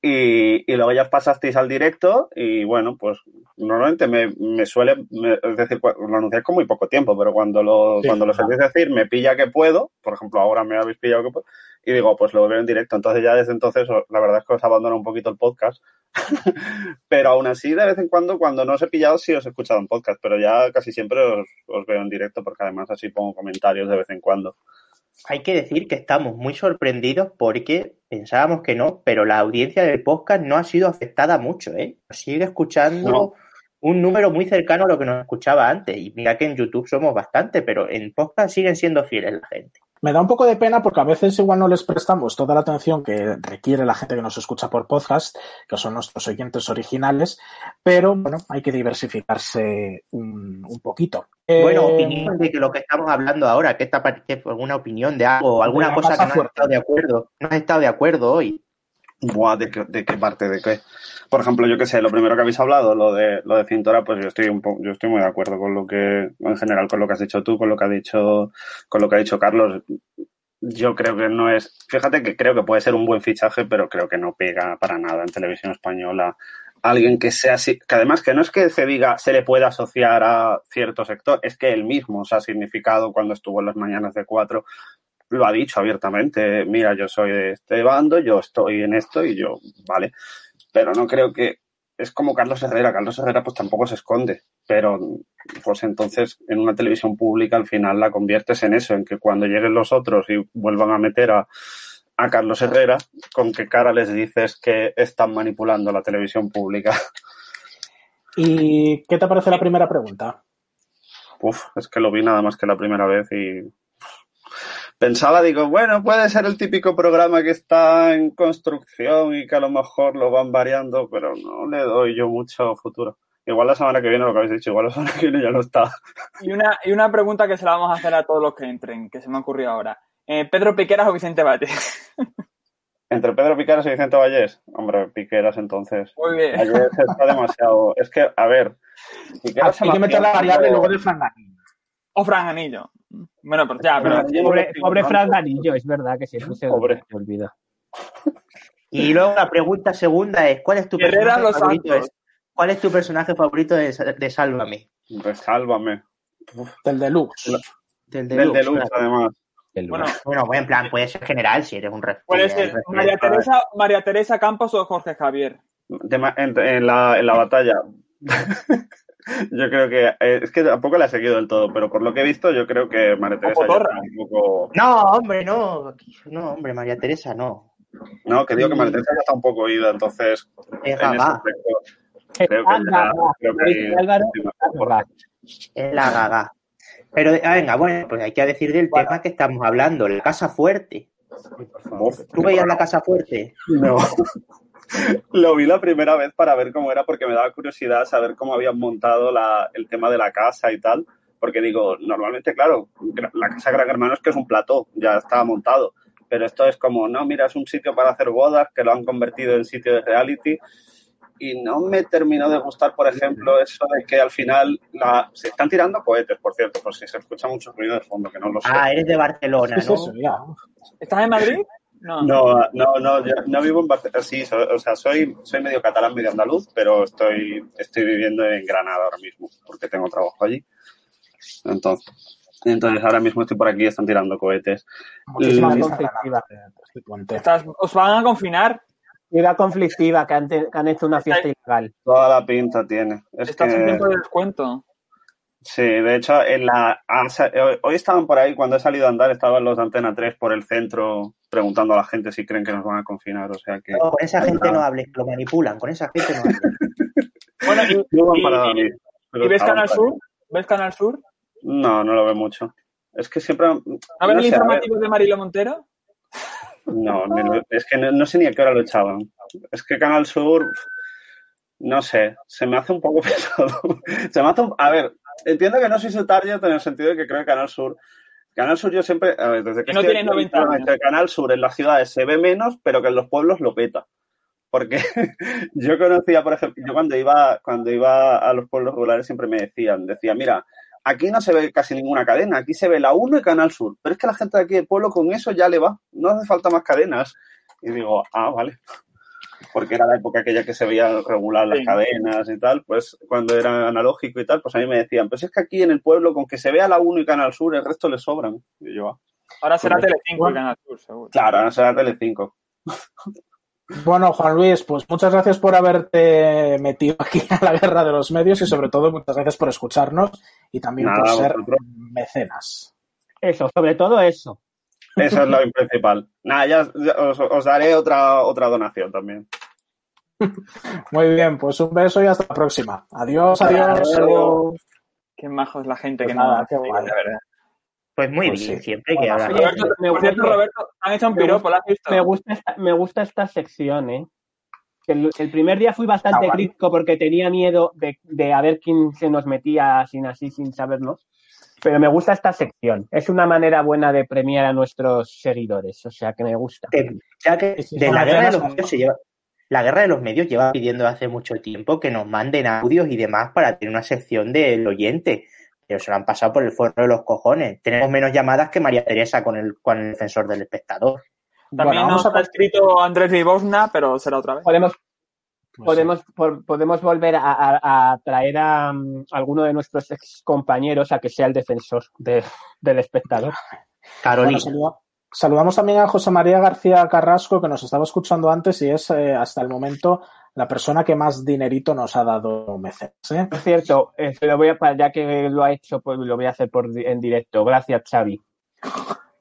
Y, y, luego ya pasasteis al directo y bueno, pues normalmente me, me suele, es decir, lo anunciáis con muy poco tiempo, pero cuando lo, cuando lo sabéis decir, me pilla que puedo, por ejemplo, ahora me habéis pillado que puedo, y digo, pues lo veo en directo. Entonces ya desde entonces, la verdad es que os abandono un poquito el podcast, pero aún así, de vez en cuando, cuando no os he pillado, sí os he escuchado en podcast, pero ya casi siempre os, os veo en directo porque además así pongo comentarios de vez en cuando
hay que decir que estamos muy sorprendidos porque pensábamos que no, pero la audiencia del podcast no ha sido afectada mucho, ¿eh? sigue escuchando un número muy cercano a lo que nos escuchaba antes. Y mira que en YouTube somos bastante, pero en podcast siguen siendo fieles la gente.
Me da un poco de pena porque a veces igual no les prestamos toda la atención que requiere la gente que nos escucha por podcast, que son nuestros oyentes originales, pero bueno, hay que diversificarse un, poquito.
Bueno, eh, opinión de que lo que estamos hablando ahora, que esta alguna opinión de algo, alguna cosa que no has estado de acuerdo, no has estado de acuerdo hoy.
Buah, ¿de qué, ¿de qué parte? ¿De qué? Por ejemplo, yo que sé, lo primero que habéis hablado, lo de lo de Cintora, pues yo estoy un yo estoy muy de acuerdo con lo que, en general, con lo que has dicho tú, con lo que ha dicho, con lo que ha dicho Carlos. Yo creo que no es, fíjate que creo que puede ser un buen fichaje, pero creo que no pega para nada en televisión española alguien que sea así, que además que no es que se diga se le pueda asociar a cierto sector, es que él mismo se ha significado cuando estuvo en las mañanas de cuatro lo ha dicho abiertamente, mira, yo soy de este bando, yo estoy en esto y yo, vale. Pero no creo que es como Carlos Herrera. Carlos Herrera pues tampoco se esconde, pero pues entonces en una televisión pública al final la conviertes en eso, en que cuando lleguen los otros y vuelvan a meter a, a Carlos Herrera, con qué cara les dices que están manipulando la televisión pública.
¿Y qué te parece la primera pregunta?
Uf, es que lo vi nada más que la primera vez y pensaba, digo, bueno, puede ser el típico programa que está en construcción y que a lo mejor lo van variando, pero no le doy yo mucho futuro. Igual la semana que viene, lo que habéis dicho, igual la semana que viene ya no está.
Y una, y una pregunta que se la vamos a hacer a todos los que entren, que se me ha ocurrido ahora. Eh, ¿Pedro Piqueras o Vicente Vallés?
Entre Pedro Piqueras y Vicente Vallés. Hombre, Piqueras entonces.
Muy bien.
Vallés está demasiado. Es que, a ver.
Piqueras Hay que meter la variable luego de Franganillo.
O Franganillo. Bueno, pues ya, pero.
Pobre, pobre Franganillo, es verdad que siempre se, pobre. olvida.
Y luego la pregunta segunda es: ¿cuál es tu personaje favorito? De, ¿Cuál es tu personaje favorito de, de Sálvame?
De Sálvame.
Del Deluxe.
Del Deluxe, Del deluxe además.
Bueno, bueno, en plan, puede ser general si eres un
Puede ser María Teresa, María Teresa Campos o Jorge Javier.
en, la, en la batalla. Yo creo que eh, es que tampoco la he seguido del todo, pero por lo que he visto, yo creo que María Teresa un poco.
No, hombre, no. No, hombre, María Teresa no.
No, que digo que María Teresa ya está un poco oída, entonces.
Es en ese creo
que,
es la gaga. Pero, ah, venga, bueno, pues hay que decir del tema que estamos hablando, la casa fuerte. ¿Tú veías la casa fuerte?
No. Lo vi la primera vez para ver cómo era porque me daba curiosidad saber cómo habían montado la, el tema de la casa y tal. Porque digo, normalmente, claro, la casa Gran Hermano es que es un plató, ya estaba montado. Pero esto es como, no, mira, es un sitio para hacer bodas que lo han convertido en sitio de reality y no me terminó de gustar, por ejemplo, eso de que al final la... se están tirando cohetes, por cierto, por si se escucha mucho ruido de fondo, que no lo sé.
Ah, eres de Barcelona, ¿no?
¿Estás en Madrid?
No, no, no, no, no vivo en Barcelona. Sí, o sea, soy, soy medio catalán, medio andaluz, pero estoy, estoy viviendo en Granada ahora mismo, porque tengo trabajo allí. Entonces, entonces ahora mismo estoy por aquí y están tirando cohetes.
¿Os van a confinar?
Ciudad conflictiva, que han, que han, hecho una fiesta ilegal.
Toda la pinta tiene.
Es Estás en tiempo de descuento.
Sí, de hecho, en la, hoy estaban por ahí, cuando he salido a andar, estaban los de Antena 3 por el centro preguntando a la gente si creen que nos van a confinar. O sea que.
No, con esa gente no hables, lo manipulan, con esa gente no
hables. bueno, y, y, ves Canal Sur? ¿Ves Canal Sur?
No, no lo veo mucho. Es que siempre. ¿No
ves el informativo de Marilo Montero?
No, es que no, sé ni a qué hora lo echaban. Es que Canal Sur, no sé, se me hace un poco pesado. se me hace A ver, entiendo que no soy su target en el sentido de que creo que Canal Sur... Canal Sur yo siempre, a ver, desde que,
no tiene 90 años.
Canal Sur en las ciudades se ve menos, pero que en los pueblos lo peta. Porque yo conocía, por ejemplo, yo cuando iba, cuando iba a los pueblos rurales siempre me decían, decía, mira, Aquí no se ve casi ninguna cadena, aquí se ve la 1 y Canal Sur. Pero es que la gente de aquí del pueblo con eso ya le va, no hace falta más cadenas. Y digo, ah, vale. Porque era la época aquella que se veía regular las cadenas y tal, pues cuando era analógico y tal, pues a mí me decían, pues es que aquí en el pueblo con que se vea la 1 y Canal Sur, el resto le sobran. Y yo, ah".
Ahora será pues Telecinco y Canal Sur, seguro.
Claro, ahora será Telecinco.
Bueno, Juan Luis, pues muchas gracias por haberte metido aquí a la guerra de los medios y sobre todo muchas gracias por escucharnos y también por ser mecenas.
Eso, sobre todo eso.
Eso es lo principal. Nada, ya, os, daré otra, otra donación también.
Muy bien, pues un beso y hasta la próxima. Adiós, adiós.
Qué majo es la gente pues que nada, qué.
Pues muy pues bien, siempre que hablar.
Roberto, han hecho un piropo, ¿la visto?
Me gusta esta, me gusta esta sección, ¿eh? El, primer día fui bastante crítico porque tenía miedo de, de, a ver quién se nos metía sin así, sin sabernos. Pero me gusta esta sección. Es una manera buena de premiar a nuestros seguidores. O sea que me gusta.
ya que de la guerra de los medios se lleva, la guerra de los medios lleva pidiendo hace mucho tiempo que nos manden audios y demás para tener una sección del oyente pero se lo han pasado por el forro de los cojones. Tenemos menos llamadas que María Teresa con el, con el defensor del espectador.
También nos ha escrito Andrés Ribosna, pero será otra vez.
Podemos, podemos, podemos volver a, traer a, mm, alguno de nuestros ex compañeros a que sea el defensor del espectador.
Carolina. saludamos también a José María García Carrasco, que nos estaba escuchando antes y es eh, hasta el momento la persona que más dinerito nos ha dado mecenas. ¿eh?
Es cierto, eh, lo voy a, ya que lo ha hecho, pues lo voy a hacer por, en directo. Gracias, Xavi.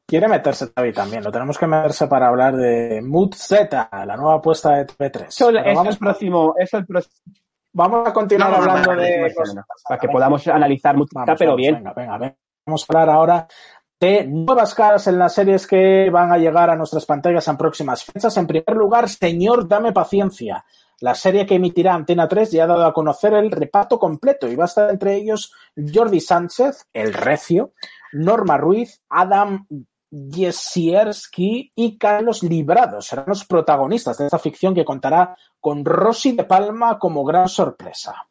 Quiere meterse Xavi también, lo tenemos que meterse para hablar de Mood Z, la nueva apuesta de TV3.
Eso, vamos, el próximo, eso el próximo.
Vamos a continuar hablando de.
para que podamos analizar Mood pero bien.
Venga, venga, venga. Vamos a hablar ahora de nuevas caras en las series que van a llegar a nuestras pantallas en próximas fechas. En primer lugar, Señor, dame paciencia. La serie que emitirá Antena 3 ya ha dado a conocer el reparto completo y va a estar entre ellos Jordi Sánchez, el recio, Norma Ruiz, Adam Jesierski y Carlos Librado. Serán los protagonistas de esta ficción que contará con Rosy de Palma como gran sorpresa.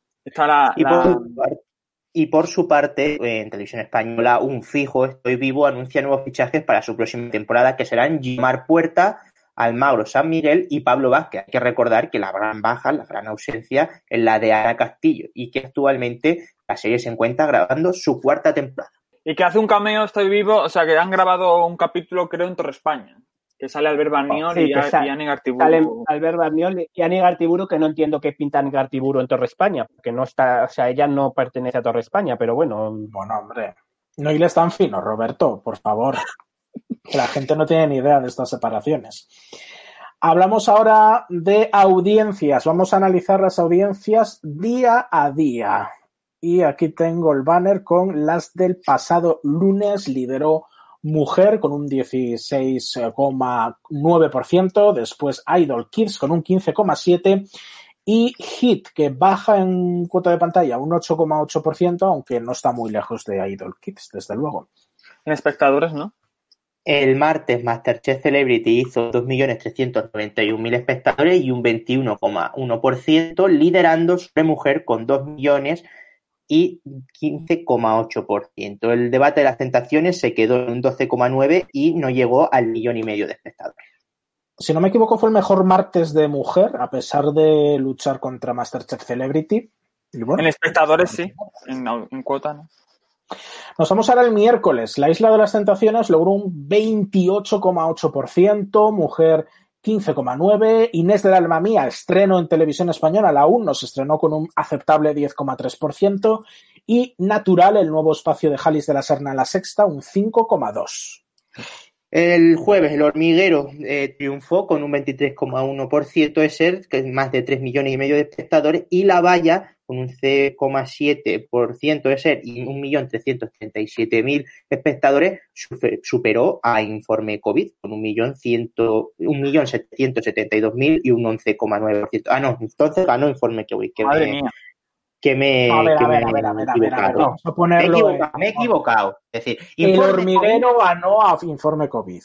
y, por, su parte, en Televisión Española, un fijo, Estoy Vivo, anuncia nuevos fichajes para su próxima temporada que serán Gimar Puerta, Almagro San Miguel y Pablo Vázquez. Hay que recordar que la gran baja, la gran ausencia es la de Ara Castillo y que actualmente la serie se encuentra grabando su cuarta temporada.
Y que hace un cameo Estoy Vivo, o sea que han grabado un capítulo creo en Torre España. Que sale Albert Barniol y, Ani Gartiburu. Sale
Albert Barniol y Ani Gartiburu, que no entiendo qué pinta Gartiburu en Torre España, porque no está, o sea, ella no pertenece a Torre España, pero bueno.
Bueno, hombre. No y le tan fino, Roberto, por favor. La gente no tiene ni idea de estas separaciones. Hablamos ahora de audiencias. Vamos a analizar las audiencias día a día. Y aquí tengo el banner con las del pasado lunes. Lideró Mujer con un 16,9%, después Idol Kids con un 15,7% y Hit, que baja en cuota de pantalla un 8,8%, aunque no está muy lejos de Idol Kids, desde luego.
En espectadores, ¿no?
El martes Masterchef Celebrity hizo 2.391.000 espectadores y un 21,1%, liderando sobre mujer con 2 millones y 15,8%. El debate de las tentaciones se quedó en un 12,9% y no llegó al millón y medio de espectadores.
Si no me equivoco, fue el mejor martes de mujer, a pesar de luchar contra Masterchef Celebrity.
en espectadores sí, en, en cuota no.
Nos vamos ahora al miércoles. La Isla de las Tentaciones logró un 28,8%, mujer 15,9%, Inés del Alma Mía, estreno en televisión española, la 1 se estrenó con un aceptable 10,3%, y Natural, el nuevo espacio de Jalis de la Serna la sexta, un 5,2%.
El jueves el hormiguero eh, triunfó con un 23,1% de ser, que es más de 3 millones y medio de espectadores, y la valla con un 0,7% de ser y 1.337.000 espectadores superó a Informe COVID con 1.772.000 y un 11,9%. Ah, no, entonces ganó Informe COVID. Que
Madre mía
que me,
a ver,
que
a
me,
ver, a ver, a ver,
equivocado.
a ponerlo
me, he equivocado, me he equivocado. Es decir,
el hormiguero ganó a informe COVID.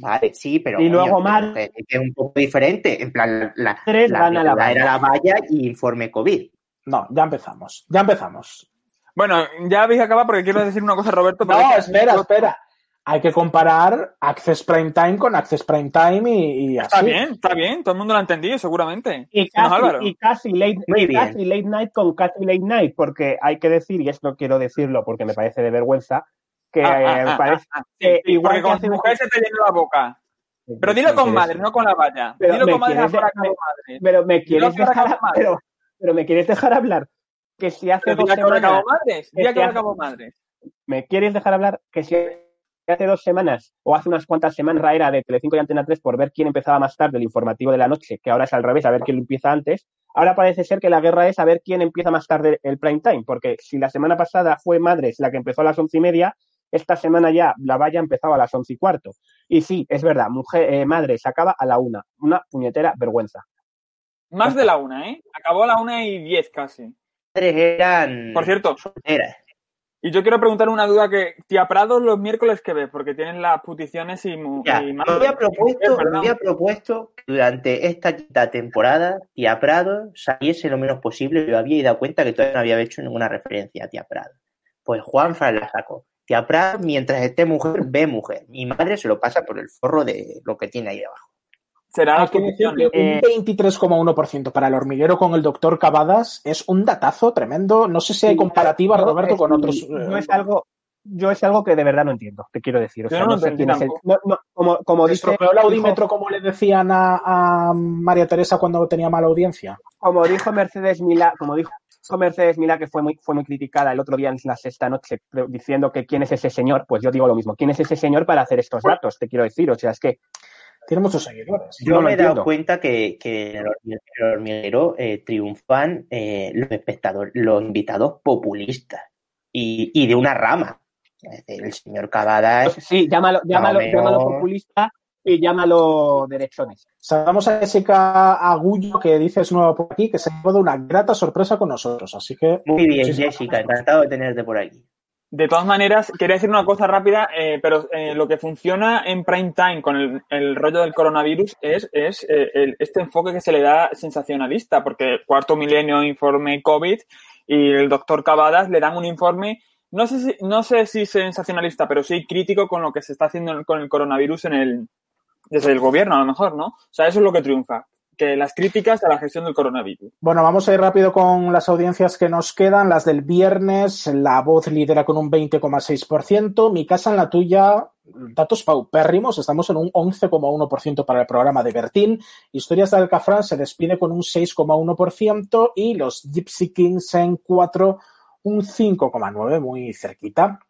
Vale, sí, pero
y luego
más es un poco diferente. En plan, la,
tres
la,
gana la,
la era la valla y informe COVID.
No, ya empezamos. Ya empezamos.
Bueno, ya habéis acabado porque quiero decir una cosa, Roberto.
No, espera, espera hay que comparar Access Prime Time con Access Prime Time y, y así.
Está bien, está bien, todo el mundo lo ha entendido seguramente.
Y casi, y casi, late, y casi late Night con casi Late Night, porque hay que decir, y esto quiero decirlo porque me parece de vergüenza, que
ah, ah, ah,
parece
ah, sí,
igual que
con mujer se te llena la boca. Pero dilo con madre, no con la valla.
Pero
dilo con madre,
dejar-
con madre.
Pero me quieres dejar,
madre.
pero, pero me quieres dejar hablar que si hace
Pero
dos semanas
acabo madres. Dile
que
que ahora
hace-
acabo madres.
me quieres dejar hablar que si hace dos semanas o hace unas cuantas semanas era de Telecinco y Antena 3 por ver quién empezaba más tarde el informativo de la noche, que ahora es al revés, a ver quién lo empieza antes. Ahora parece ser que la guerra es a ver quién empieza más tarde el prime time, porque si la semana pasada fue Madres la que empezó a las once y media, esta semana ya la valla empezaba a las once y cuarto. Y sí, es verdad, mujer, eh, Madres acaba a la una. Una puñetera vergüenza.
Más de la una, ¿eh? Acabó a la una y diez casi.
Madres eran
Por cierto, y yo quiero preguntar una duda que Tía Prado los miércoles que ves, porque tienen las peticiones y, mu-
Ya,
y
me había propuesto, me había propuesto que durante esta quinta temporada Tía Prado saliese lo menos posible. Yo había dado cuenta que todavía no había hecho ninguna referencia a Tía Prado. Pues Juan Fran la sacó. Tía Prado, mientras esté mujer, ve mujer. Mi madre se lo pasa por el forro de lo que tiene ahí abajo.
Será
que que un 23,1% para el hormiguero con el doctor Cavadas es un datazo tremendo. No sé si hay comparativa, Roberto,
es-
con otros.
No
eh,
es algo, yo es algo que de verdad no entiendo, te quiero decir. O
Yo
sea,
no
no,
lo
sé
entendí
quién es el. no, no, como, como
¿te
dice.
estropeó el
dijo-
audímetro como le decían a, a María Teresa cuando tenía mala audiencia?
como dijo Mercedes Milá, como dijo Mercedes Milá, que fue muy, fue muy criticada el otro día en la sexta noche, diciendo que quién es ese señor, pues yo digo lo mismo. ¿Quién es ese señor para hacer estos datos? Te quiero decir. O sea, es que
Tiene muchos seguidores.
Yo
No
me he dado
entiendo.
cuenta que, que en el hormiguero, eh, triunfan eh, los espectadores, los invitados populistas y, y de una rama. Es decir, el señor Cavadas
sí, llámalo, llámalo,
menos-
llámalo populista y llámalo derechones.
Saludamos a Jessica Agullo, que dice es nueva por aquí, que se ha llevado una grata sorpresa con nosotros. Así que.
Muy bien, Jessica,
gracias.
encantado de tenerte por aquí.
De todas maneras, quería decir una cosa rápida, eh, pero eh, lo que funciona en prime time con el, el rollo del coronavirus es, es eh, el- este enfoque que se le da sensacionalista, porque cuarto milenio informe COVID y el doctor Cavadas le dan un informe, no sé si, no sé si sensacionalista, pero sí crítico con lo que se está haciendo con el coronavirus en el, desde el gobierno, a lo mejor, ¿no? O sea, eso es lo que triunfa, que las críticas a la gestión del coronavirus.
Bueno, vamos a ir rápido con las audiencias que nos quedan. Las del viernes, La Voz lidera con un 20,6%. Mi casa en la tuya, datos paupérrimos, estamos en un 11,1% para el programa de Bertín. Historias de Alcafrán se despide con un 6,1% y los Gypsy Kings en 4, un 5,9%, muy cerquita.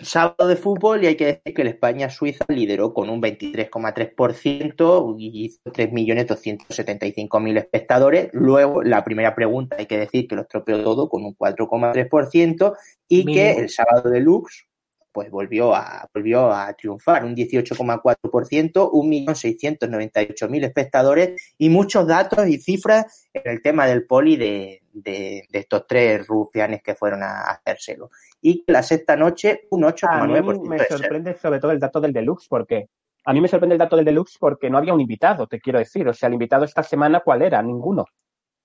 Sábado de fútbol y hay que decir que el España-Suiza lideró con un 23,3% y hizo 3.275.000 espectadores. Luego, la primera pregunta hay que decir que lo estropeó todo con un 4,3% y que el sábado de Lux pues volvió a, volvió a triunfar, un 18,4%, 1.698.000 espectadores y muchos datos y cifras en el tema del poli de, de, estos tres rufianes que fueron a hacérselo. Y la sexta noche, un 8,9%.
Me sorprende sobre todo el dato del deluxe, porque a mí me sorprende el dato del deluxe porque no había un invitado, te quiero decir. O sea, el invitado esta semana, ¿cuál era? Ninguno.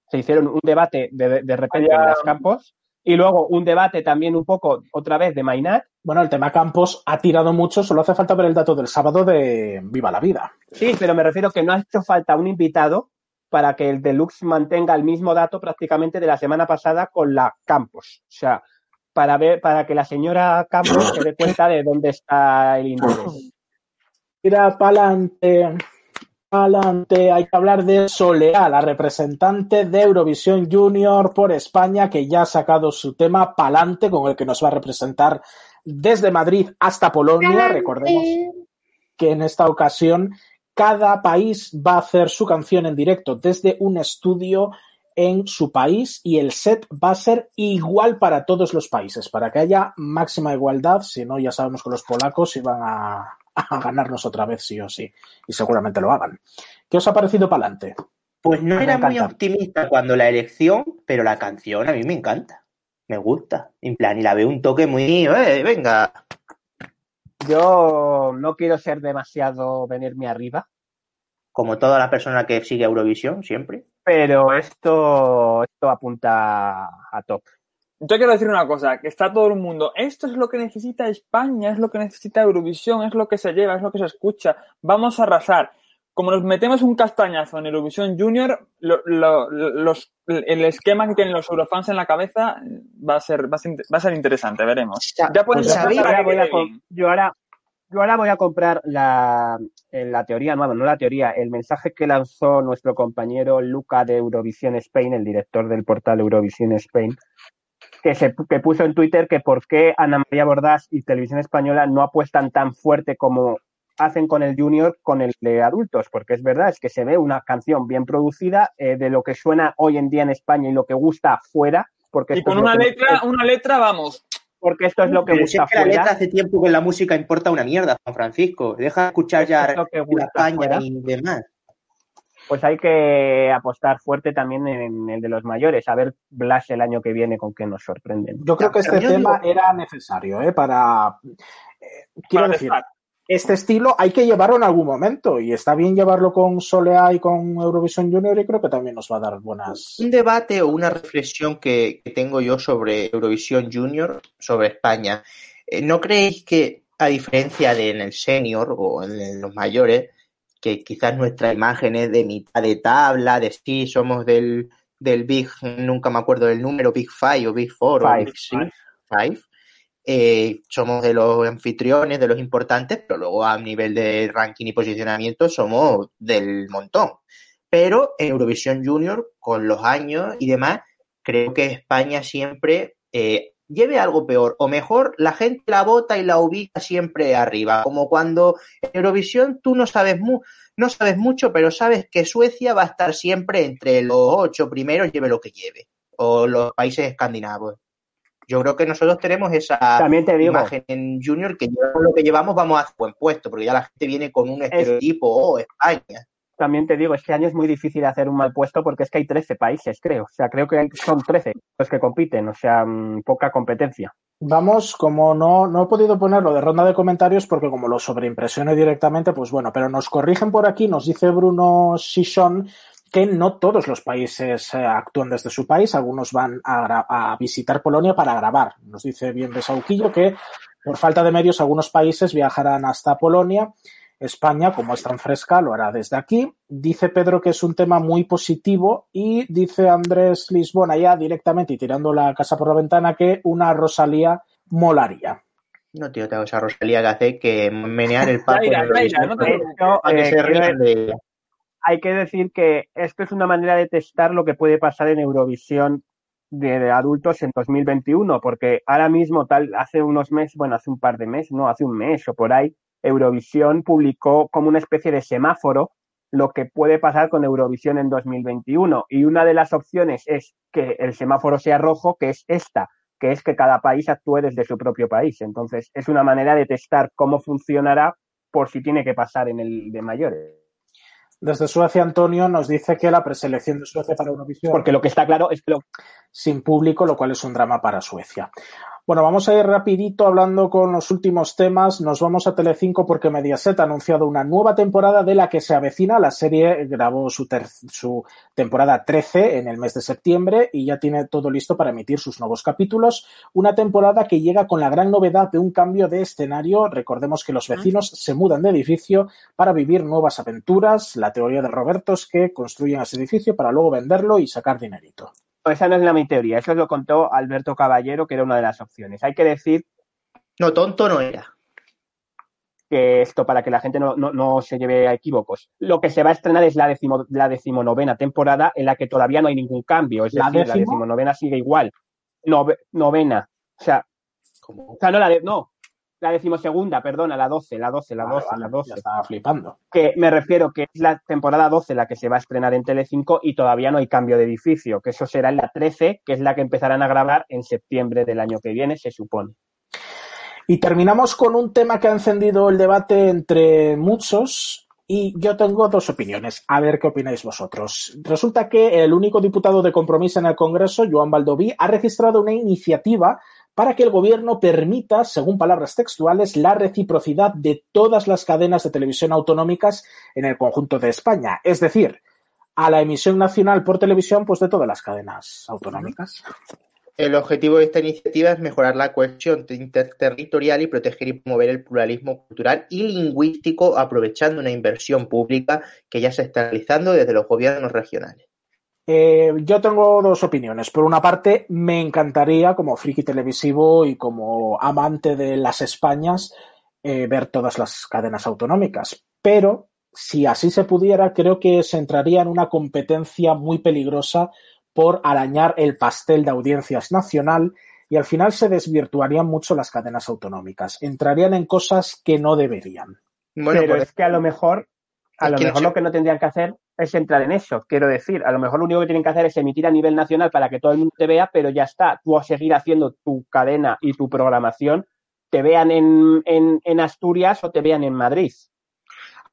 Se hicieron un debate de, de repente en los campos y luego un debate también un poco, otra vez, de Mainat.
Bueno, el tema Campos ha tirado mucho, solo hace falta ver el dato del sábado de Viva la Vida.
Sí, pero me refiero que no ha hecho falta un invitado para que el Deluxe mantenga el mismo dato prácticamente de la semana pasada con la Campos. O sea, para ver, para que la señora Campos se dé cuenta de dónde está el interés.
Mira, pa'lante. Adelante, hay que hablar de Soleá, la representante de Eurovisión Junior por España, que ya ha sacado su tema Palante, con el que nos va a representar desde Madrid hasta Polonia. Recordemos que en esta ocasión cada país va a hacer su canción en directo desde un estudio en su país y el set va a ser igual para todos los países, para que haya máxima igualdad, si no ya sabemos que los polacos iban a, a ganarnos otra vez sí o sí. Y seguramente lo hagan. ¿Qué os ha parecido para adelante?
Pues no era muy optimista cuando la elección, pero la canción a mí me encanta. Me gusta. En plan, y la veo un toque muy, eh, venga.
Yo no quiero ser demasiado venirme arriba.
Como toda la persona que sigue Eurovisión, siempre.
Pero esto, esto apunta a top.
Yo quiero decir una cosa, que está todo el mundo, esto es lo que necesita España, es lo que necesita Eurovisión, es lo que se lleva, es lo que se escucha, vamos a arrasar. Como nos metemos un castañazo en Eurovisión Junior, los, el esquema que tienen los eurofans en la cabeza va a ser, va a ser, interesante, veremos. Ya,
pues yo ahora yo ahora voy a comprar la, la teoría nueva, no la teoría, el mensaje que lanzó nuestro compañero Luca de Eurovisión Spain, el director del portal Eurovisión Spain, que, se, que puso en Twitter que por qué Ana María Bordás y Televisión Española no apuestan tan fuerte como hacen con el junior con el de adultos, porque es verdad, es que se ve una canción bien producida eh, de lo que suena hoy en día en España y lo que gusta afuera. Porque
y con una letra, una letra, vamos.
Porque esto es lo que gusta.
Es que la letra hace tiempo que la música importa una mierda, Juan Francisco. Deja de escuchar ya España y demás
pues hay que apostar fuerte también en el de los mayores, a ver Blas el año que viene con qué nos sorprenden.
Yo creo que este tema era necesario, ¿eh? Para. Eh, quiero decir, este estilo hay que llevarlo en algún momento y está bien llevarlo con Solea y con Eurovision Junior y creo que también nos va a dar buenas.
Un debate o una reflexión que, tengo yo sobre Eurovisión Junior, sobre España. Eh, ¿No creéis que, a diferencia de en el senior o en los mayores, que quizás nuestra imagen es de mitad de tabla, de sí, somos del, del Big, nunca me acuerdo del número, Big Five o Big Four o Big Five. Eh, somos de los anfitriones, de los importantes, pero luego a nivel de ranking y posicionamiento somos del montón. Pero en Eurovisión Junior, con los años y demás, creo que España siempre eh, lleve algo peor o mejor, la gente la vota y la ubica siempre arriba, como cuando en Eurovisión tú no sabes, no sabes mucho, pero sabes que Suecia va a estar siempre entre los ocho primeros, lleve lo que lleve, o los países escandinavos. Yo creo que nosotros tenemos esa
También te
imagen en Junior que llevamos lo que llevamos, vamos a buen puesto, porque ya la gente viene con un estereotipo, o oh, España
también te digo, este año es muy difícil hacer un mal puesto porque es que hay 13 países, creo. O sea, creo que son 13 los que compiten, o sea, mm, poca competencia.
Vamos, como no, no he podido ponerlo de ronda de comentarios porque como lo sobreimpresioné directamente, pues bueno, pero nos corrigen por aquí, nos dice Bruno Shishon que no todos los países eh, actúan desde su país, algunos van a, a, visitar Polonia para grabar. Nos dice bien de Sauquillo que por falta de medios algunos países viajarán hasta Polonia España, como es tan fresca, lo hará desde aquí. Dice Pedro que es un tema muy positivo y dice Andrés Lisbona ya directamente y tirando la casa por la ventana que una Rosalía molaría.
No, tío, tengo esa Rosalía que hace que menear el papo.
Hay que decir que esto es una manera de testar lo que puede pasar en Eurovisión de adultos en 2021, porque ahora mismo, tal, hace unos meses, bueno, hace un par de meses, no, hace un mes o por ahí, Eurovisión publicó como una especie de semáforo lo que puede pasar con Eurovisión en 2021. Y una de las opciones es que el semáforo sea rojo, que es esta, que es que cada país actúe desde su propio país. Entonces, es una manera de testar cómo funcionará por si tiene que pasar en el de mayores.
Desde Suecia, Antonio nos dice que la preselección de Suecia para Eurovisión.
Porque lo que está claro es que
sin público, lo cual es un drama para Suecia. Bueno, vamos a ir rapidito hablando con los últimos temas. Nos vamos a Telecinco porque Mediaset ha anunciado una nueva temporada de la que se avecina. La serie grabó su, su temporada 13 en el mes de septiembre y ya tiene todo listo para emitir sus nuevos capítulos. Una temporada que llega con la gran novedad de un cambio de escenario. Recordemos que los vecinos se mudan de edificio para vivir nuevas aventuras. La teoría de Roberto es que construyen ese edificio para luego venderlo y sacar dinerito
esa no es la mi teoría, eso lo contó Alberto Caballero, que era una de las opciones. Hay que decir.
No, tonto no era.
Que esto, para que la gente no, se lleve a equívocos. Lo que se va a estrenar es la, decimo, la decimonovena temporada, en la que todavía no hay ningún cambio. Es decir, la decimonovena sigue igual. novena. O sea, o sea, no, la de, no, la decimosegunda, perdona, la 12, la 12, la 12, la 12.
Estaba flipando.
Que me refiero que es la temporada 12 la que se va a estrenar en Telecinco y todavía no hay cambio de edificio, que eso será en la 13, que es la que empezarán a grabar en septiembre del año que viene, se supone.
Y terminamos con un tema que ha encendido el debate entre muchos y yo tengo dos opiniones. A ver qué opináis vosotros. Resulta que el único diputado de compromiso en el Congreso, Joan Baldoví, ha registrado una iniciativa para que el gobierno permita, según palabras textuales, la reciprocidad de todas las cadenas de televisión autonómicas en el conjunto de España. Es decir, a la emisión nacional por televisión, pues de todas las cadenas autonómicas.
El objetivo de esta iniciativa es mejorar la cohesión interterritorial y proteger y promover el pluralismo cultural y lingüístico, aprovechando una inversión pública que ya se está realizando desde los gobiernos regionales.
Eh, yo tengo dos opiniones. Por una parte, me encantaría, como friki televisivo y como amante de las Españas, eh, ver todas las cadenas autonómicas. Pero, si así se pudiera, creo que se entraría en una competencia muy peligrosa por arañar el pastel de audiencias nacional y al final se desvirtuarían mucho las cadenas autonómicas. Entrarían en cosas que no deberían.
Bueno, pero pues es que a lo mejor, a lo mejor lo que no tendrían que hacer es entrar en eso. Quiero decir, a lo mejor lo único que tienen que hacer es emitir a nivel nacional para que todo el mundo te vea, pero ya está. Tú a seguir haciendo tu cadena y tu programación, te vean en, en, Asturias o te vean en Madrid.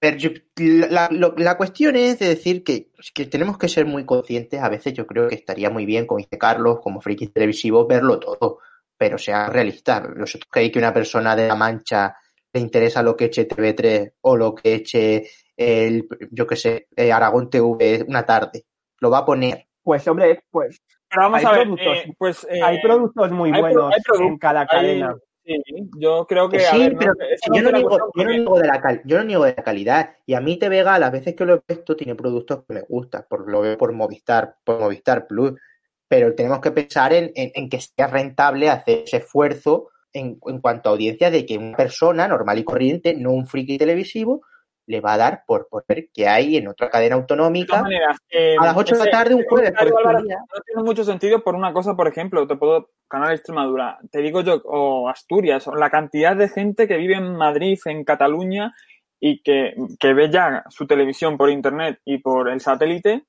A la, cuestión es de decir que, que, tenemos que ser muy conscientes. A veces yo creo que estaría muy bien, como dice Carlos, como friki televisivo, verlo todo, pero sea realista. Nosotros que que una persona de La Mancha le interesa lo que eche TV3 o lo que eche el, yo que sé, eh, Aragón TV una tarde. Lo va a poner.
Pues hombre, pues.
vamos hay a ver, productos, eh, pues,
eh, hay productos muy buenos en cada cadena.
Sí, yo creo que.
Sí, pero yo, no niego, yo, no niego de la yo no niego de la calidad. Y a mí te Vega, las veces que lo he visto, tiene productos que me gustan. Por, lo veo por Movistar, por Movistar Plus. Pero tenemos que pensar en, en, que sea rentable hacer ese esfuerzo en, en, cuanto a audiencia de que una persona normal y corriente, no un friki televisivo, le va a dar por, ver qué hay en otra cadena autonómica
eh, a las 8 de la tarde un jueves. no tiene mucho sentido por una cosa, por ejemplo, te puedo, Canal Extremadura, te digo yo, o Asturias, o la cantidad de gente que vive en Madrid, en Cataluña, y que, ve ya su televisión por internet y por el satélite,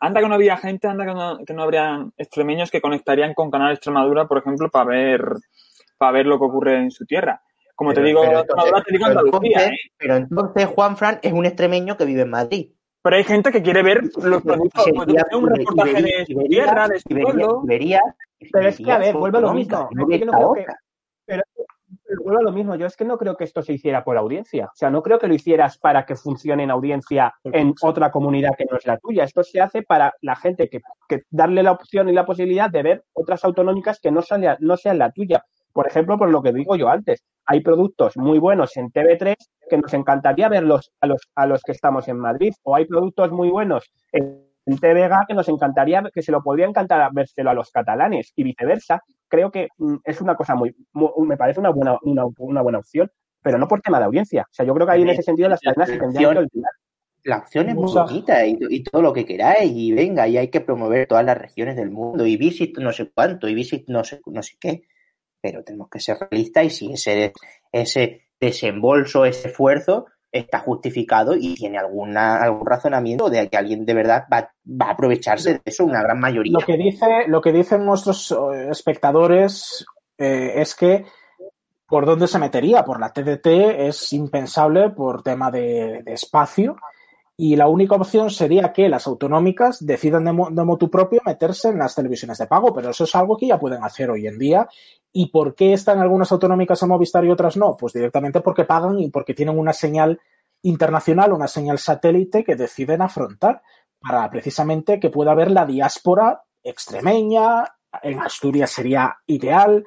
anda que no había gente, anda que no, que no habrían extremeños que conectarían con Canal Extremadura, por ejemplo, para ver, para ver lo que ocurre en su tierra. Como te digo, pero
entonces, ¿eh? pero entonces Juan Fran es un extremeño que vive en Madrid.
Pero hay gente que quiere ver los productos, un reportaje de su tierra, de su pueblo.
Pero es que, a ver, vuelve a lo mismo. pero vuelvo a lo mismo. Yo es que no creo que esto se hiciera por audiencia. O sea, no creo que lo hicieras para que funcione en audiencia en otra comunidad que no es la tuya. Esto se hace para la gente que, darle la opción y la posibilidad de ver otras autonómicas que no, no sean la tuya. Por ejemplo, por lo que digo yo antes, hay productos muy buenos en TV3 que nos encantaría verlos a los, a los que estamos en Madrid, o hay productos muy buenos en TVG que nos encantaría, que se lo podría encantar vérselo a los catalanes y viceversa. Creo que mm, es una cosa muy, me parece una buena, una, buena opción, pero no por tema de audiencia. O sea, yo creo que ahí en ese sentido las cadenas se tendrían que olvidar.
la opción es muy bonita y, todo lo que queráis y venga, y hay que promover todas las regiones del mundo y visit no sé cuánto y visit no sé, no sé qué. Pero tenemos que ser realistas y si ese, ese desembolso, ese esfuerzo está justificado y tiene alguna, algún razonamiento de que alguien de verdad va, a aprovecharse de eso, una gran mayoría.
Lo que, dice, lo que dicen nuestros eh, espectadores eh, es que por dónde se metería, por la TDT es impensable por tema de, espacio y la única opción sería que las autonómicas decidan de, motu propio meterse en las televisiones de pago, pero eso es algo que ya pueden hacer hoy en día. ¿Y por qué están algunas autonómicas en Movistar y otras no? Pues directamente porque pagan y porque tienen una señal internacional, una señal satélite que deciden afrontar para precisamente que pueda haber la diáspora extremeña, en Asturias sería ideal,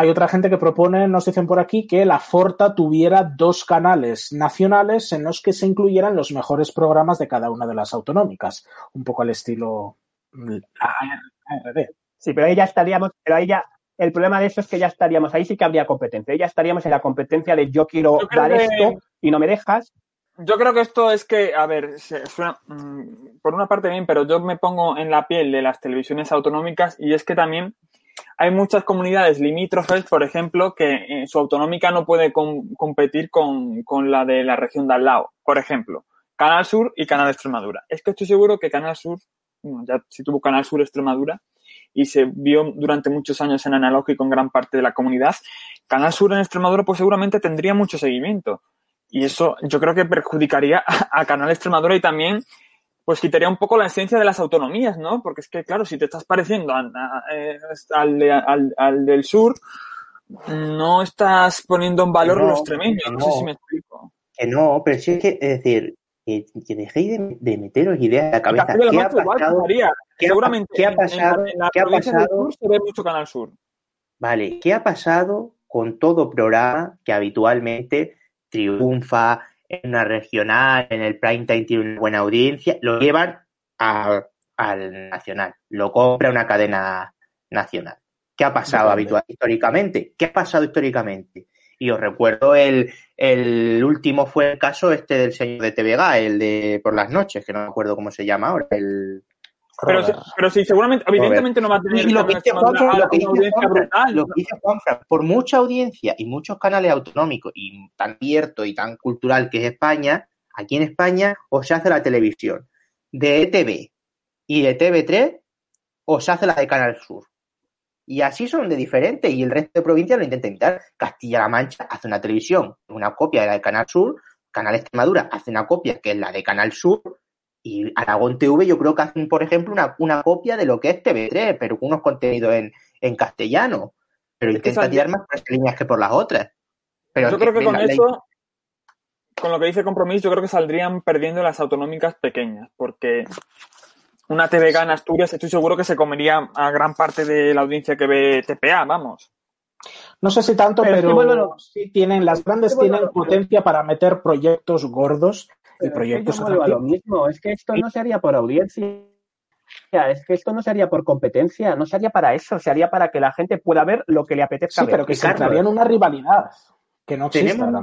hay otra gente que propone, nos dicen por aquí, que la Forta tuviera dos canales nacionales en los que se incluyeran los mejores programas de cada una de las autonómicas, un poco al estilo
ARD. Sí, pero ahí ya estaríamos, pero ahí ya, el problema de eso es que ya estaríamos, ahí sí que habría competencia, ahí ya estaríamos en la competencia de yo quiero dar esto y no me dejas.
Yo creo que esto es que, a ver, suena, mm, por una parte bien, pero yo me pongo en la piel de las televisiones autonómicas y es que también hay muchas comunidades limítrofes, por ejemplo, que en su autonómica no puede competir con, la de la región de al lado. Por ejemplo, Canal Sur y Canal Extremadura. Es que estoy seguro que Canal Sur, ya si tuvo Canal Sur Extremadura y se vio durante muchos años en analógico con gran parte de la comunidad, Canal Sur en Extremadura pues seguramente tendría mucho seguimiento. Y eso yo creo que perjudicaría a Canal Extremadura y también pues quitaría un poco la esencia de las autonomías, ¿no? Porque es que, claro, si te estás pareciendo eh, al, del sur, no estás poniendo en valor los extremeños. No, sé si me explico.
Que no, pero sí es que, es decir, que, dejéis de, meteros ideas en la cabeza. ¿Qué ha, pasado,
Seguramente
¿qué ha pasado?
En, la ¿qué ha pasado? Sur se ve mucho Canal Sur.
Vale, ¿qué ha pasado con todo programa que habitualmente triunfa, en una regional, en el prime time tiene una buena audiencia, lo llevan al nacional, lo compra una cadena nacional. ¿Qué ha pasado habitual, históricamente? ¿Qué ha pasado históricamente? Y os recuerdo el, el último fue el caso este del señor de TVG, el de por las noches, que no me acuerdo cómo se llama ahora, el
pero, pero sí, seguramente, evidentemente no va a tener
lo que dice lo que dice por mucha audiencia y muchos canales autonómicos y tan cierto y tan cultural que es España, aquí en España o se hace la televisión de ETV y de TV3 o se hace la de Canal Sur. Y así son de diferentes y el resto de provincias lo intenta imitar. Castilla-La Mancha hace una televisión, una copia de la de Canal Sur, Canal Extremadura hace una copia que es la de Canal Sur y Aragón TV yo creo que hacen, por ejemplo, una, una copia de lo que es TV3, pero con unos contenidos en, en castellano. Pero intenta tirar más por las líneas que por las otras. Pero
yo creo que con eso, con lo que dice Compromiso, yo creo que saldrían perdiendo las autonómicas pequeñas, porque una TV en Asturias estoy seguro que se comería a gran parte de la audiencia que ve TPA, vamos.
No sé si tanto, pero, sí tienen, las grandes tienen potencia para meter proyectos gordos el proyecto
es lo mismo, es que esto no se haría por audiencia, es que esto no se haría por competencia, no se haría para eso, se haría para que la gente pueda ver lo que le apetezca
sí, pero que se entraría en una rivalidad. Que no tenemos,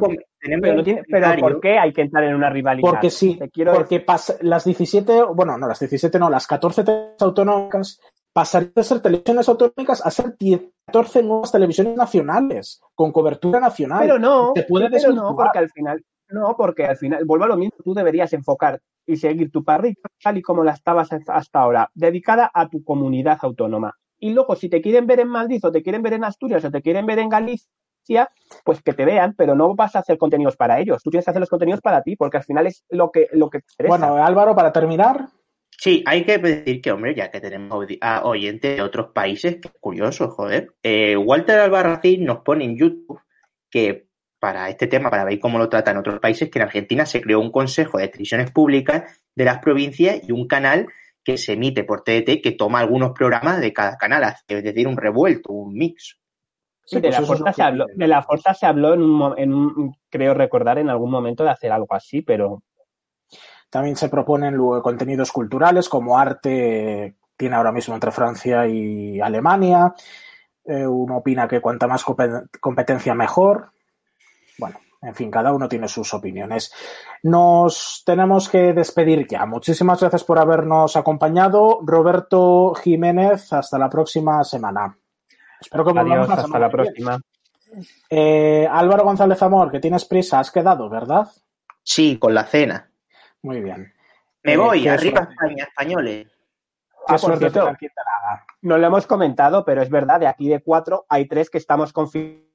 pero, ¿por qué hay que entrar en una rivalidad?
Porque sí, porque las 17, bueno, no, las 17 no, las 14 autonómicas pasarían de ser televisiones autonómicas a ser 14 nuevas televisiones nacionales, con cobertura nacional.
Pero no, puede pero no, porque al final, no, porque al final, vuelvo a lo mismo, tú deberías enfocar y seguir tu parrilla tal y como la estabas hasta ahora, dedicada a tu comunidad autónoma. Y luego, si te quieren ver en Madrid o te quieren ver en Asturias o te quieren ver en Galicia, pues que te vean, pero no vas a hacer contenidos para ellos. Tú tienes que hacer los contenidos para ti, porque al final es lo que, lo que
Bueno, Álvaro, para terminar.
Sí, hay que decir que, hombre, ya que tenemos a oyentes de otros países, que curioso, joder. Eh, Walter Albarracín nos pone en YouTube que para este tema, para ver cómo lo tratan otros países, que en Argentina se creó un consejo de televisiones públicas de las provincias y un canal que se emite por TDT que toma algunos programas de cada canal, es decir, un revuelto, un mix.
Sí, de, la fuerza se habló, de la fuerza se habló en un, en creo recordar en algún momento de hacer algo así, pero
también se proponen luego contenidos culturales como arte tiene ahora mismo entre Francia y Alemania. Eh, uno opina que cuanta más competencia mejor. Bueno, En fin, cada uno tiene sus opiniones. Nos tenemos que despedir ya. Muchísimas gracias por habernos acompañado. Roberto Jiménez, hasta la próxima semana.
Espero que Adiós, hasta la próxima.
Eh, Álvaro González Amor, que tienes prisa, has quedado, ¿verdad?
Sí, con la cena.
Muy bien.
Me eh, voy, arriba España, españoles.
Ah, no lo hemos comentado, pero es verdad, de aquí de cuatro hay tres que estamos confinados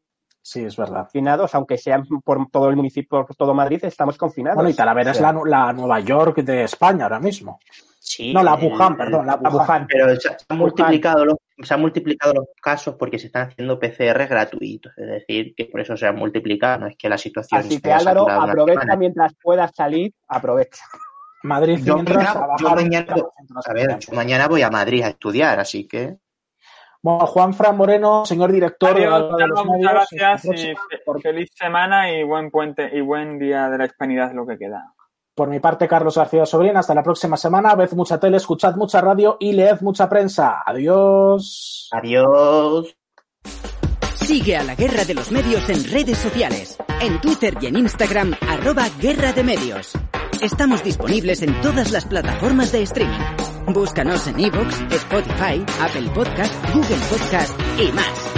Sí, es verdad.
Confinados, aunque sean por todo el municipio, por todo Madrid, estamos confinados.
Bueno, y Talavera es la, Nueva York de España ahora mismo.
Sí,
no, la Wuhan, perdón, la Wuhan.
Pero se, han multiplicado los, se han multiplicado los casos porque se están haciendo PCR gratuitos, es decir, que por eso se han multiplicado, no es que la situación
Así que Álvaro, aprovecha mientras puedas salir, aprovecha.
Madrid,
yo mañana, a ver, yo mañana voy a Madrid a estudiar, así que.
Bueno, Juan Fran Moreno, señor director.
muchas gracias y feliz semana y buen puente y buen día de la hispanidad lo que queda.
Por mi parte, Carlos García Sobrín, hasta la próxima semana. Ved mucha tele, escuchad mucha radio y leed mucha prensa. Adiós.
Adiós.
Sigue a la Guerra de los Medios en redes sociales, en Twitter y en Instagram, arroba Guerra de Medios. Estamos disponibles en todas las plataformas de streaming. Búscanos en iVoox, Spotify, Apple Podcast, Google Podcast y más.